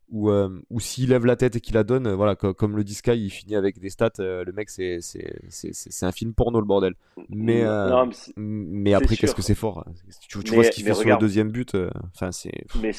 ou euh, ou s'il lève la tête et qu'il la donne, voilà, comme, le dit Sky, il finit avec des stats. le mec, c'est c'est un film porno le bordel. Mais mais, après, qu'est-ce que c'est fort. Hein. Tu, vois ce qu'il fait sur le deuxième but. Enfin, c'est. Mais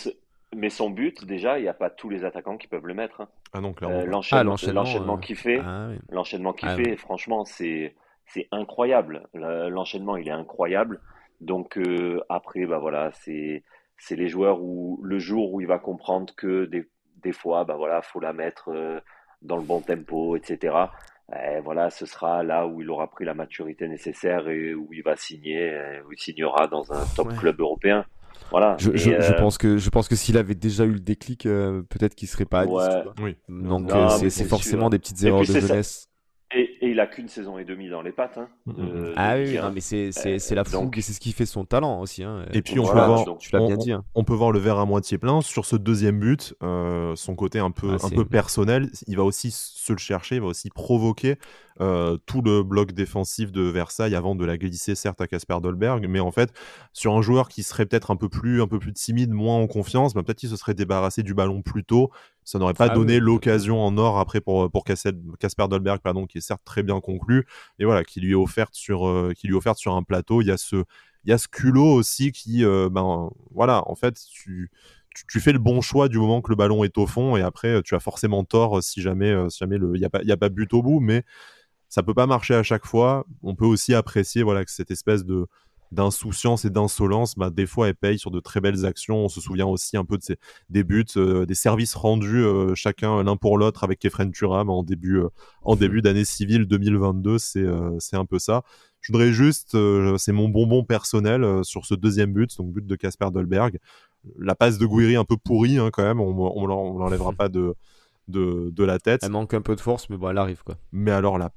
mais son but, déjà, il n'y a pas tous les attaquants qui peuvent le mettre. Hein. Ah non, clairement. Euh, l'enchaînement qu'il fait, ah l'enchaînement qu'il ah fait, franchement, c'est c'est incroyable. L'enchaînement, il est incroyable. Donc euh, après, bah voilà, c'est c'est les joueurs où le jour où il va comprendre que des, des fois, bah voilà, faut la mettre euh, dans le bon tempo, etc. Eh, voilà, ce sera là où il aura pris la maturité nécessaire et où il va signer, où il signera dans un top club européen. Voilà. Je, je, euh, pense que je pense que s'il avait déjà eu le déclic, euh, peut-être qu'il serait pas à Oui. Donc euh, c'est forcément des petites erreurs de jeunesse. Et, il a qu'une saison et demie dans les pattes. Hein, mm-hmm. ah oui, mais c'est la fougue et c'est ce qui fait son talent aussi. Hein. Et puis on peut voir, tu l'as bien dit. Hein. On peut voir le verre à moitié plein sur ce deuxième but, son côté un peu ah, un peu personnel. Il va aussi se le chercher, il va aussi provoquer euh, tout le bloc défensif de Versailles avant de la glisser certes à Casper Dolberg, mais en fait sur un joueur qui serait peut-être un peu plus un peu plus timide, moins en confiance, bah, peut-être qu'il se serait débarrassé du ballon plus tôt. Ça n'aurait pas ah donné l'occasion en or après pour pour Casper Dolberg pardon qui est certes très bien conclu et voilà qui lui est offerte sur euh, qui lui est offerte sur un plateau. Il y a ce il y a ce culot aussi qui euh, ben voilà en fait tu tu, fais le bon choix du moment que le ballon est au fond et après tu as forcément tort si jamais si jamais il y a pas y a pas but au bout mais ça peut pas marcher à chaque fois. On peut aussi apprécier voilà que cette espèce de d'insouciance et d'insolence, bah, des fois, elle paye sur de très belles actions. On se souvient aussi un peu de ces, des buts, euh, des services rendus euh, chacun l'un pour l'autre avec Kefren Turam en début, euh, en début d'année civile 2022. C'est c'est un peu ça. Je voudrais juste, c'est mon bonbon personnel sur ce deuxième but, donc but de Casper Dolberg. La passe de Guiri un peu pourrie hein, quand même, on, on, l'enlèvera <laughs> pas de, de, de, la tête. Elle manque un peu de force, mais bon, elle arrive quoi. Mais alors la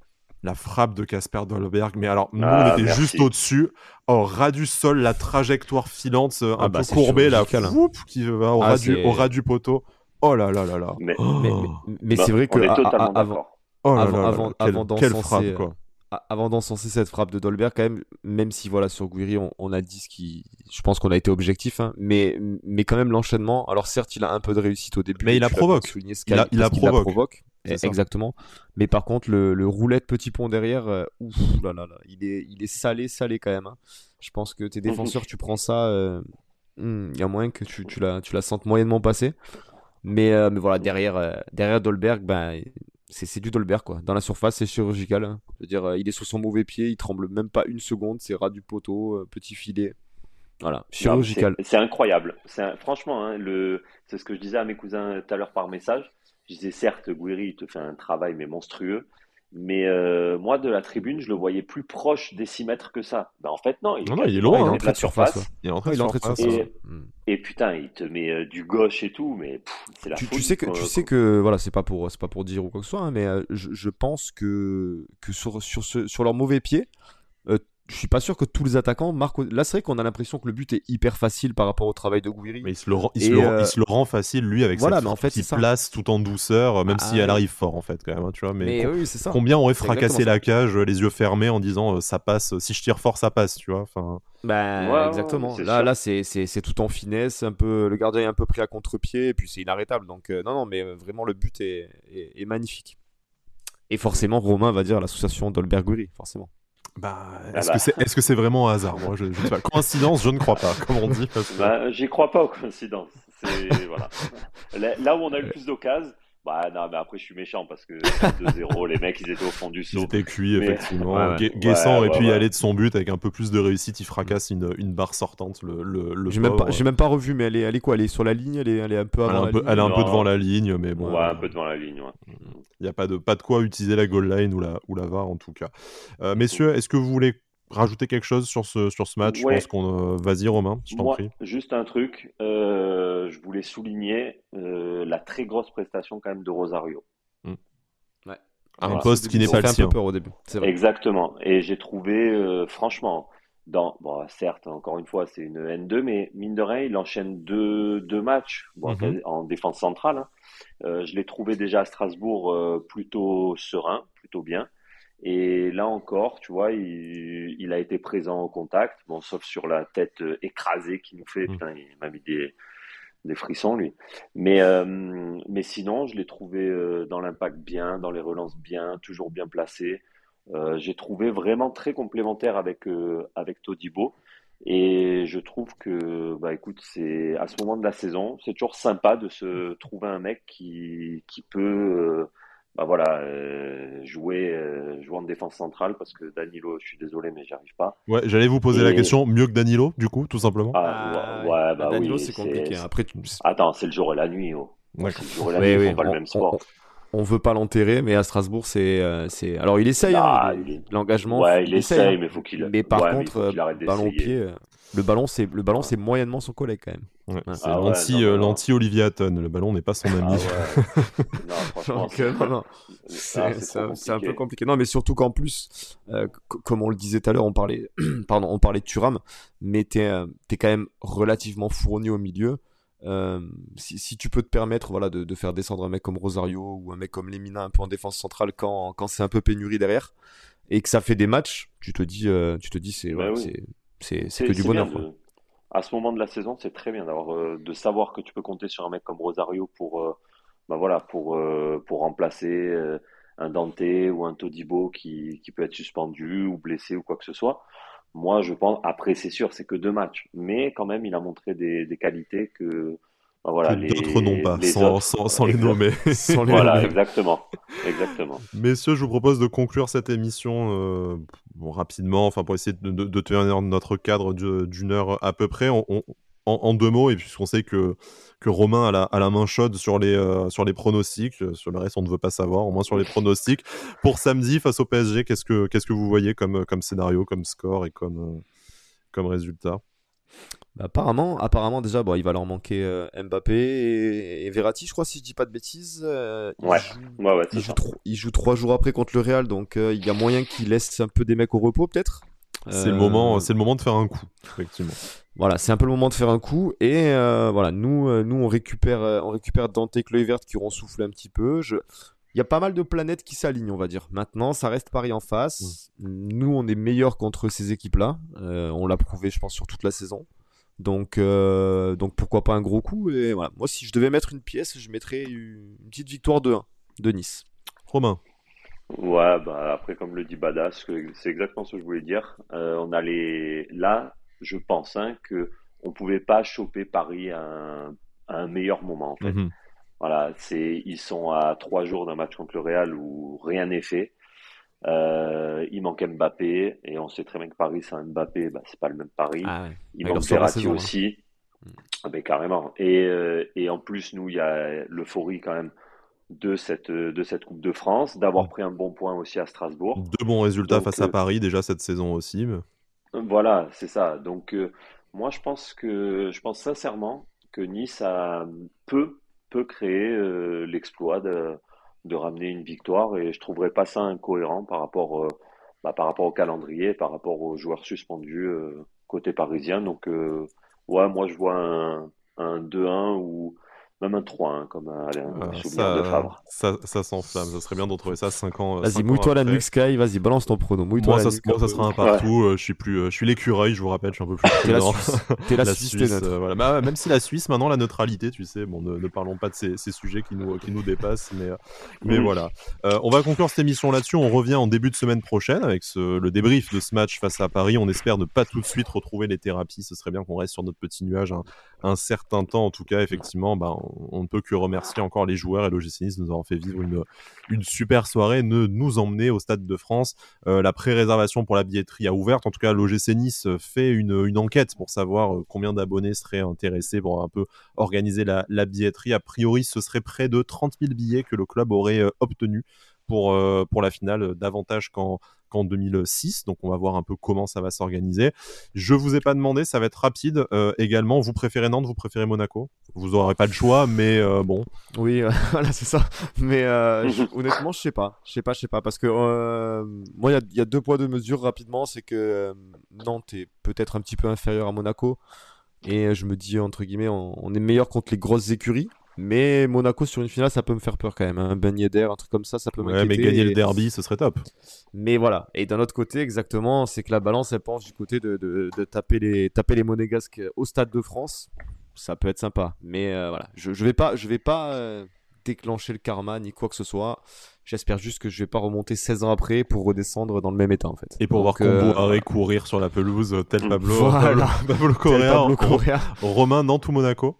la frappe de Casper Dolberg. Mais alors, nous, ah, on était juste au-dessus, au ras du sol, la trajectoire filante euh, un ah, peu bah, courbée, là, qui va au, ah, ras du, au, ras du, poteau. Oh là là là là. Mais, mais, bah, c'est vrai que avant, oh avant, avant, quelle, frappe, quoi avant d'encenser cette frappe de Dolberg, quand même, même si voilà sur Guiri on, a dit ce qui, je pense qu'on a été objectif, hein, mais mais quand même l'enchaînement. Alors certes, il a un peu de réussite au début, mais il a provoque. il a, il a provoque. Exactement. Mais par contre, le, le roulette petit pont derrière, euh, ouf, là, là, là, il est il est salé salé quand même. Hein. Je pense que tes défenseurs, tu prends ça, euh, hmm, il y a moyen que tu tu la tu la sentes moyennement passer. Mais, euh, mais voilà, derrière, derrière Dolberg, ben, c'est du Dolberg quoi. Dans la surface, c'est chirurgical. Hein. Je veux dire, il est sur son mauvais pied, il tremble même pas une seconde, c'est ras du poteau, petit filet. Voilà, chirurgical. C'est incroyable. Franchement, hein, c'est ce que je disais à mes cousins tout à l'heure par message. Je disais certes, Guiri, il te fait un travail mais monstrueux. Mais euh, moi, de la tribune, je le voyais plus proche des 6 mètres que ça. Ben, en fait, non. Il, non, il est loin. Il est de surface. Il est entré de surface. Et, et, putain, il te met euh, du gauche et tout, mais c'est la tu, tu sais que Tu sais que, voilà, c'est pas, pour, pas pour dire ou quoi que ce soit, hein, mais euh, je, je, pense que, que sur, sur, ce, sur leur mauvais pied, je suis pas sûr que tous les attaquants marquent. Là, c'est vrai qu'on a l'impression que le but est hyper facile par rapport au travail de Gouiri. Mais il se le rend, il se le, il se le rend facile, lui, avec voilà, mais en fait, place tout en douceur, même si ah elle arrive fort, en fait, quand même. Hein, tu vois, mais, oui, ça. combien aurait fracassé la cage, les yeux fermés, en disant euh, ça passe, si je tire fort, ça passe, tu vois. Enfin. Bah, exactement. là, là, c'est tout en finesse, un peu, le gardien est un peu pris à contre-pied, et puis c'est inarrêtable. Donc, euh, non, non, mais euh, vraiment, le but est, est, magnifique. Et forcément, Romain va dire l'association Dolberg-Gouiri, forcément. Bah, ah est-ce que c'est est -ce c'est vraiment un hasard? Moi, je, je sais pas. Coïncidence, je ne crois pas, comme on dit. Bah, j'y crois pas aux coïncidences. Voilà. Là où on a eu le plus d'occasions, bah non, mais après je suis méchant parce que 2-0, les mecs ils étaient au fond du saut. Ils étaient cuits, effectivement. Guessant aurait pu y aller de son but avec un peu plus de réussite, il fracasse une, une barre sortante. Le, le, J'ai même, pas, même pas revu, mais elle est, elle est quoi? Elle est sur la ligne elle est, elle est un peu avant elle, un peu, elle est un peu devant la ligne, mais bon. Ouais, un peu devant la ligne, Il n'y a pas de, pas de quoi utiliser la goal line ou la, ou la VAR en tout cas. Euh, messieurs, est-ce que vous voulez rajouter quelque chose sur ce, sur ce match? Je pense qu'on. Vas-y, Romain, je t'en prie. Juste un truc. je voulais souligner la très grosse prestation quand même de Rosario. Hmm. Un poste qui n'est pas le sien. Un peu peur au début. Exactement. Et j'ai trouvé, franchement, dans, bon, certes, encore une fois, c'est une N2, mais mine de rien, il enchaîne deux, deux matchs mhm. en défense centrale. Hein. Euh, je l'ai trouvé déjà à Strasbourg euh, plutôt serein, plutôt bien. Et là encore, tu vois, il, il, a été présent au contact, bon, sauf sur la tête euh, écrasée qui nous fait, mhm. putain, il m'a mis des, des frissons, lui. Mais, mais sinon, je l'ai trouvé dans l'impact bien, dans les relances bien, toujours bien placé. Euh, j'ai trouvé vraiment très complémentaire avec, euh, avec Todibo. Et je trouve que, bah, écoute, c'est à ce moment de la saison, c'est toujours sympa de se trouver un mec qui, qui peut, euh, bah voilà, jouer, jouer en défense centrale parce que Danilo, je suis désolé, mais j'y arrive pas. Ouais, j'allais vous poser la question, mieux que Danilo, du coup, tout simplement? Ah, ouais, ah, bah Danilo, c'est compliqué. Après, Attends, c'est le jour et la nuit. Oh. C'est le jour et la nuit, oui, pas le même sport on veut pas l'enterrer, mais à Strasbourg, c'est, euh, c'est. Alors, il essaye. Hein, ah, l'engagement. Ouais, il, essaye, mais faut qu'il. Mais par contre, euh, ballon pied, euh, le ballon, c'est le ballon, c'est moyennement son collègue quand même. c'est ah l'anti, l'anti Olivier Hatton. Le ballon n'est pas son ami. c'est un peu compliqué. Non, mais surtout qu'en plus, comme on le disait tout à l'heure, on parlait, <clears throat> pardon, on parlait de Turam, mais t'es, es quand même relativement fourni au milieu. Euh, si, tu peux te permettre voilà, de, faire descendre un mec comme Rosario ou un mec comme Lemina un peu en défense centrale quand, quand c'est un peu pénurie derrière et que ça fait des matchs, tu te dis, euh, tu te dis c'est c'est que du bonheur. À ce moment de la saison, c'est très bien d'avoir euh, de savoir que tu peux compter sur un mec comme Rosario pour bah voilà pour pour remplacer un Dante ou un Todibo qui, qui peut être suspendu ou blessé ou quoi que ce soit. Moi, je pense, après, c'est sûr, c'est que deux matchs, mais quand même, il a montré des, des qualités que, ben voilà, les d'autres n'ont pas, sans, sans, les nommer. <laughs> sans les voilà, exactement, exactement. Messieurs, je vous propose de conclure cette émission euh, bon, rapidement, enfin pour essayer de, de, de, tenir notre cadre d'une heure à peu près. On, on, en, deux mots, et puisqu'on sait que, que Romain a la, a la main chaude sur les, euh, sur les pronostics, euh, sur le reste on ne veut pas savoir, au moins sur les pronostics. Pour samedi face au PSG, qu'est-ce que, qu'est-ce que vous voyez comme, comme scénario, comme score et comme, euh, comme résultat? Bah, apparemment, apparemment déjà, bon, il va leur manquer Mbappé et, Verratti, je crois, si je dis pas de bêtises. il ouais. Joue, ouais, il, joue il, joue trois jours après contre le Real, donc il y a moyen qu'il laisse un peu des mecs au repos, peut-être? C'est le moment, c'est le moment de faire un coup, effectivement. Voilà, c'est un peu le moment de faire un coup. Et euh, voilà, nous, euh, nous on récupère, euh, on récupère Dante et Chloé Verte qui auront soufflé un petit peu. Je... Il y a pas mal de planètes qui s'alignent, on va dire. Maintenant, ça reste Paris en face. Mm. Nous, on est meilleurs contre ces équipes-là. on l'a prouvé, je pense, sur toute la saison. Donc, donc pourquoi pas un gros coup Et voilà, moi, si je devais mettre une pièce, je mettrais une petite victoire de 1 de Nice. Romain. Ouais, bah après, comme le dit Badass, c'est exactement ce que je voulais dire. on a les là, je pense, hein, que on pouvait pas choper Paris à un, meilleur moment. En fait. Mhm. Voilà, c'est ils sont à trois jours d'un match contre le Real où rien n'est fait. Euh, il manque Mbappé et on sait très bien que Paris un Mbappé, bah, c'est pas le même Paris. Ah il manque Verratti aussi, mm. ah, ben, carrément. Et, euh, et en plus nous il y a l'euphorie quand même de cette de cette Coupe de France, d'avoir mm. pris un bon point aussi à Strasbourg. Deux bons résultats face à euh, Paris déjà cette saison aussi. Mais... Voilà, c'est ça. Donc, euh, moi, je pense que, je pense sincèrement que Nice a, peut, peut créer euh, l'exploit de, de ramener une victoire et je trouverais pas ça incohérent par rapport, euh, bah, par rapport au calendrier, par rapport aux joueurs suspendus côté parisien. Donc, ouais, moi, je vois un, un 2-1 ou même un 3, hein, comme un, un ça, de Favre. Ça, ça s'enflamme, ça serait bien de retrouver ça 5 ans. Vas-y, mouille-toi la nuque Sky, vas-y, balance ton prono. Moi, ça, ça sera un partout. Euh, je suis plus, euh, je suis l'écureuil, je vous rappelle, je suis un peu plus. T'es la Suisse. T'es la, Suisse, euh, voilà. bah, même si la Suisse, maintenant, la neutralité, tu sais, bon, ne, ne parlons pas de ces, ces, sujets qui nous, qui nous dépassent, mais, mais voilà. on va conclure cette émission là-dessus. On revient en début de semaine prochaine avec ce, le débrief de ce match face à Paris. On espère ne pas tout de suite retrouver les thérapies. Ce serait bien qu'on reste sur notre petit nuage un, un certain temps. En tout cas, effectivement, bah, on, ne peut que remercier encore les joueurs et l'OGC Nice nous avoir fait vivre une, une super soirée, de nous emmener au Stade de France. Euh, la pré-réservation pour la billetterie a ouvert. En tout cas, l'OGC Nice fait une, une, enquête pour savoir euh, combien d'abonnés seraient intéressés pour un peu organiser la, la, billetterie. A priori, ce serait près de 30 000 billets que le club aurait euh, obtenu pour, pour la finale, davantage qu'en qu'en 2006. Donc on va voir un peu comment ça va s'organiser. Je vous ai pas demandé, ça va être rapide également. Vous préférez Nantes, vous préférez Monaco? Vous aurez pas le choix, mais bon. Oui, <laughs> voilà, c'est ça. Mais honnêtement, je sais pas. Je sais pas, je sais pas. Parce que moi, il y, a deux poids, deux mesures rapidement. C'est que Nantes est peut-être un petit peu inférieur à Monaco. Et je me dis, entre guillemets, on, est meilleur contre les grosses écuries. Mais Monaco sur une finale, ça peut me faire peur quand même. Un hein. d'air, un truc comme ça, ça peut ouais, mais gagner le derby, ce serait top. Mais voilà. Et d'un autre côté, exactement, c'est que la balance, elle penche du côté de, de, taper, les, taper les Monégasques au Stade de France. Ça peut être sympa. Mais euh, voilà, je, je vais pas, je vais pas euh, déclencher le karma ni quoi que ce soit. J'espère juste que je vais pas remonter 16 ans après pour redescendre dans le même état en fait. Et pour voir Combo euh... courir sur la pelouse tel Pablo, <laughs> Pablo, Correa, Romain, Nantes ou Monaco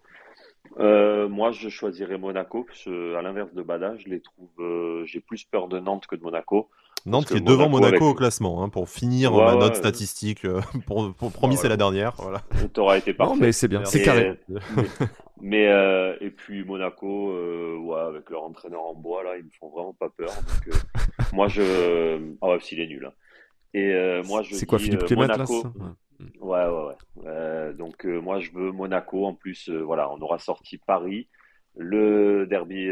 euh, moi, je choisirais Monaco. à l'inverse de Bada, je les trouve. Euh, j'ai plus peur de Nantes que de Monaco. Nantes qui est devant Monaco au classement, hein, pour finir ma note statistique. Euh, <laughs> pour, promis, c'est la dernière. Voilà. <laughs> T'auras été parfait. Non, mais c'est bien, c'est carré. Mais, euh, et puis Monaco, euh, ouais, avec leur entraîneur en bois là, ils me font vraiment pas peur. Donc, euh, <laughs> moi je, ah ouais, s'il est nul. Hein. Et moi je. C'est quoi Philippe Clément Monaco... Ouais, ouais, ouais. donc moi je veux Monaco. En plus, voilà, on aura sorti Paris le derby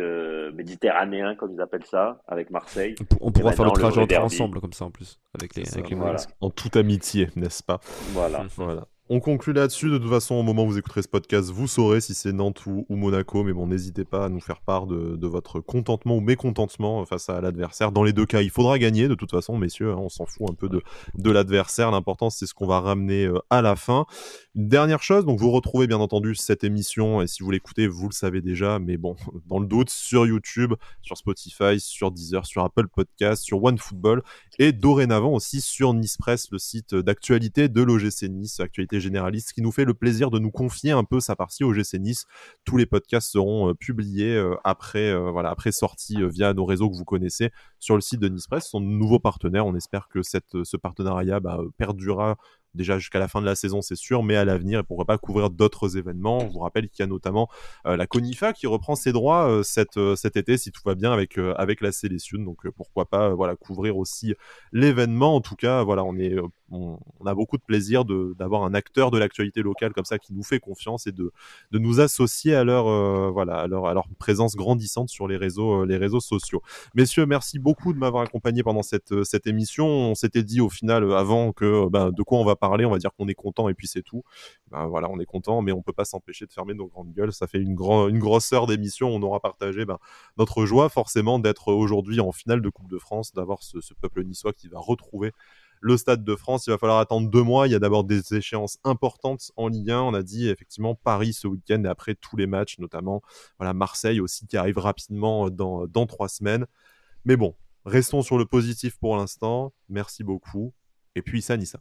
méditerranéen, comme ils appellent ça, avec Marseille. On, pourra faire le trajet ensemble, comme ça, en plus, avec les, avec les En toute amitié, n'est-ce pas? Voilà. voilà. On conclut là-dessus. De toute façon, au moment où vous écouterez ce podcast, vous saurez si c'est Nantes ou, Monaco. Mais bon, n'hésitez pas à nous faire part de, votre contentement ou mécontentement face à l'adversaire. Dans les deux cas, il faudra gagner. De toute façon, messieurs, hein, on s'en fout un peu de, de l'adversaire. L'important, c'est ce qu'on va ramener euh, à la fin. Dernière chose, donc vous retrouvez bien entendu cette émission. Et si vous l'écoutez, vous le savez déjà. Mais bon, <laughs> dans le doute, sur YouTube, sur Spotify, sur Deezer, sur Apple Podcast, sur OneFootball. Et dorénavant aussi sur Nice Press, le site d'actualité de l'OGC Nice, actualité généraliste, qui nous fait le plaisir de nous confier un peu sa partie au GC Nice. Tous les podcasts seront euh, publiés euh, après, euh, après sortie via nos réseaux que vous connaissez sur le site de Nice Press. Son nouveau partenaire. On espère que cette, ce partenariat bah, perdurera déjà jusqu'à la fin de la saison, c'est sûr, mais à l'avenir, et pourquoi pas couvrir d'autres événements. On vous rappelle qu'il y a notamment la Conifa qui reprend ses droits cet, cet été, si tout va bien avec, avec la sélection. Donc pourquoi pas voilà, couvrir aussi l'événement. En tout cas, voilà, on est on, a beaucoup de plaisir d'avoir un acteur de l'actualité locale comme ça qui nous fait confiance et de, de nous associer à leur, euh, voilà, à leur, présence grandissante sur les réseaux, euh, les réseaux sociaux. Messieurs, merci beaucoup de m'avoir accompagné pendant cette, euh, cette émission. On s'était dit au final avant que ben, de quoi on va parler, on va dire qu'on est content et puis c'est tout. Ben, voilà, on est content, mais on peut pas s'empêcher de fermer nos grandes gueules. Ça fait une, grand, une grosse heure d'émission. On aura partagé ben, notre joie forcément d'être aujourd'hui en finale de Coupe de France, d'avoir ce peuple niçois qui va retrouver le Stade de France, il va falloir attendre deux mois. Il y a d'abord des échéances importantes en Ligue 1. On a dit effectivement Paris ce week-end et après tous les matchs, notamment voilà, Marseille aussi qui arrive rapidement dans, dans trois semaines. Mais bon, restons sur le positif pour l'instant. Merci beaucoup. Et puis ça, Nissa.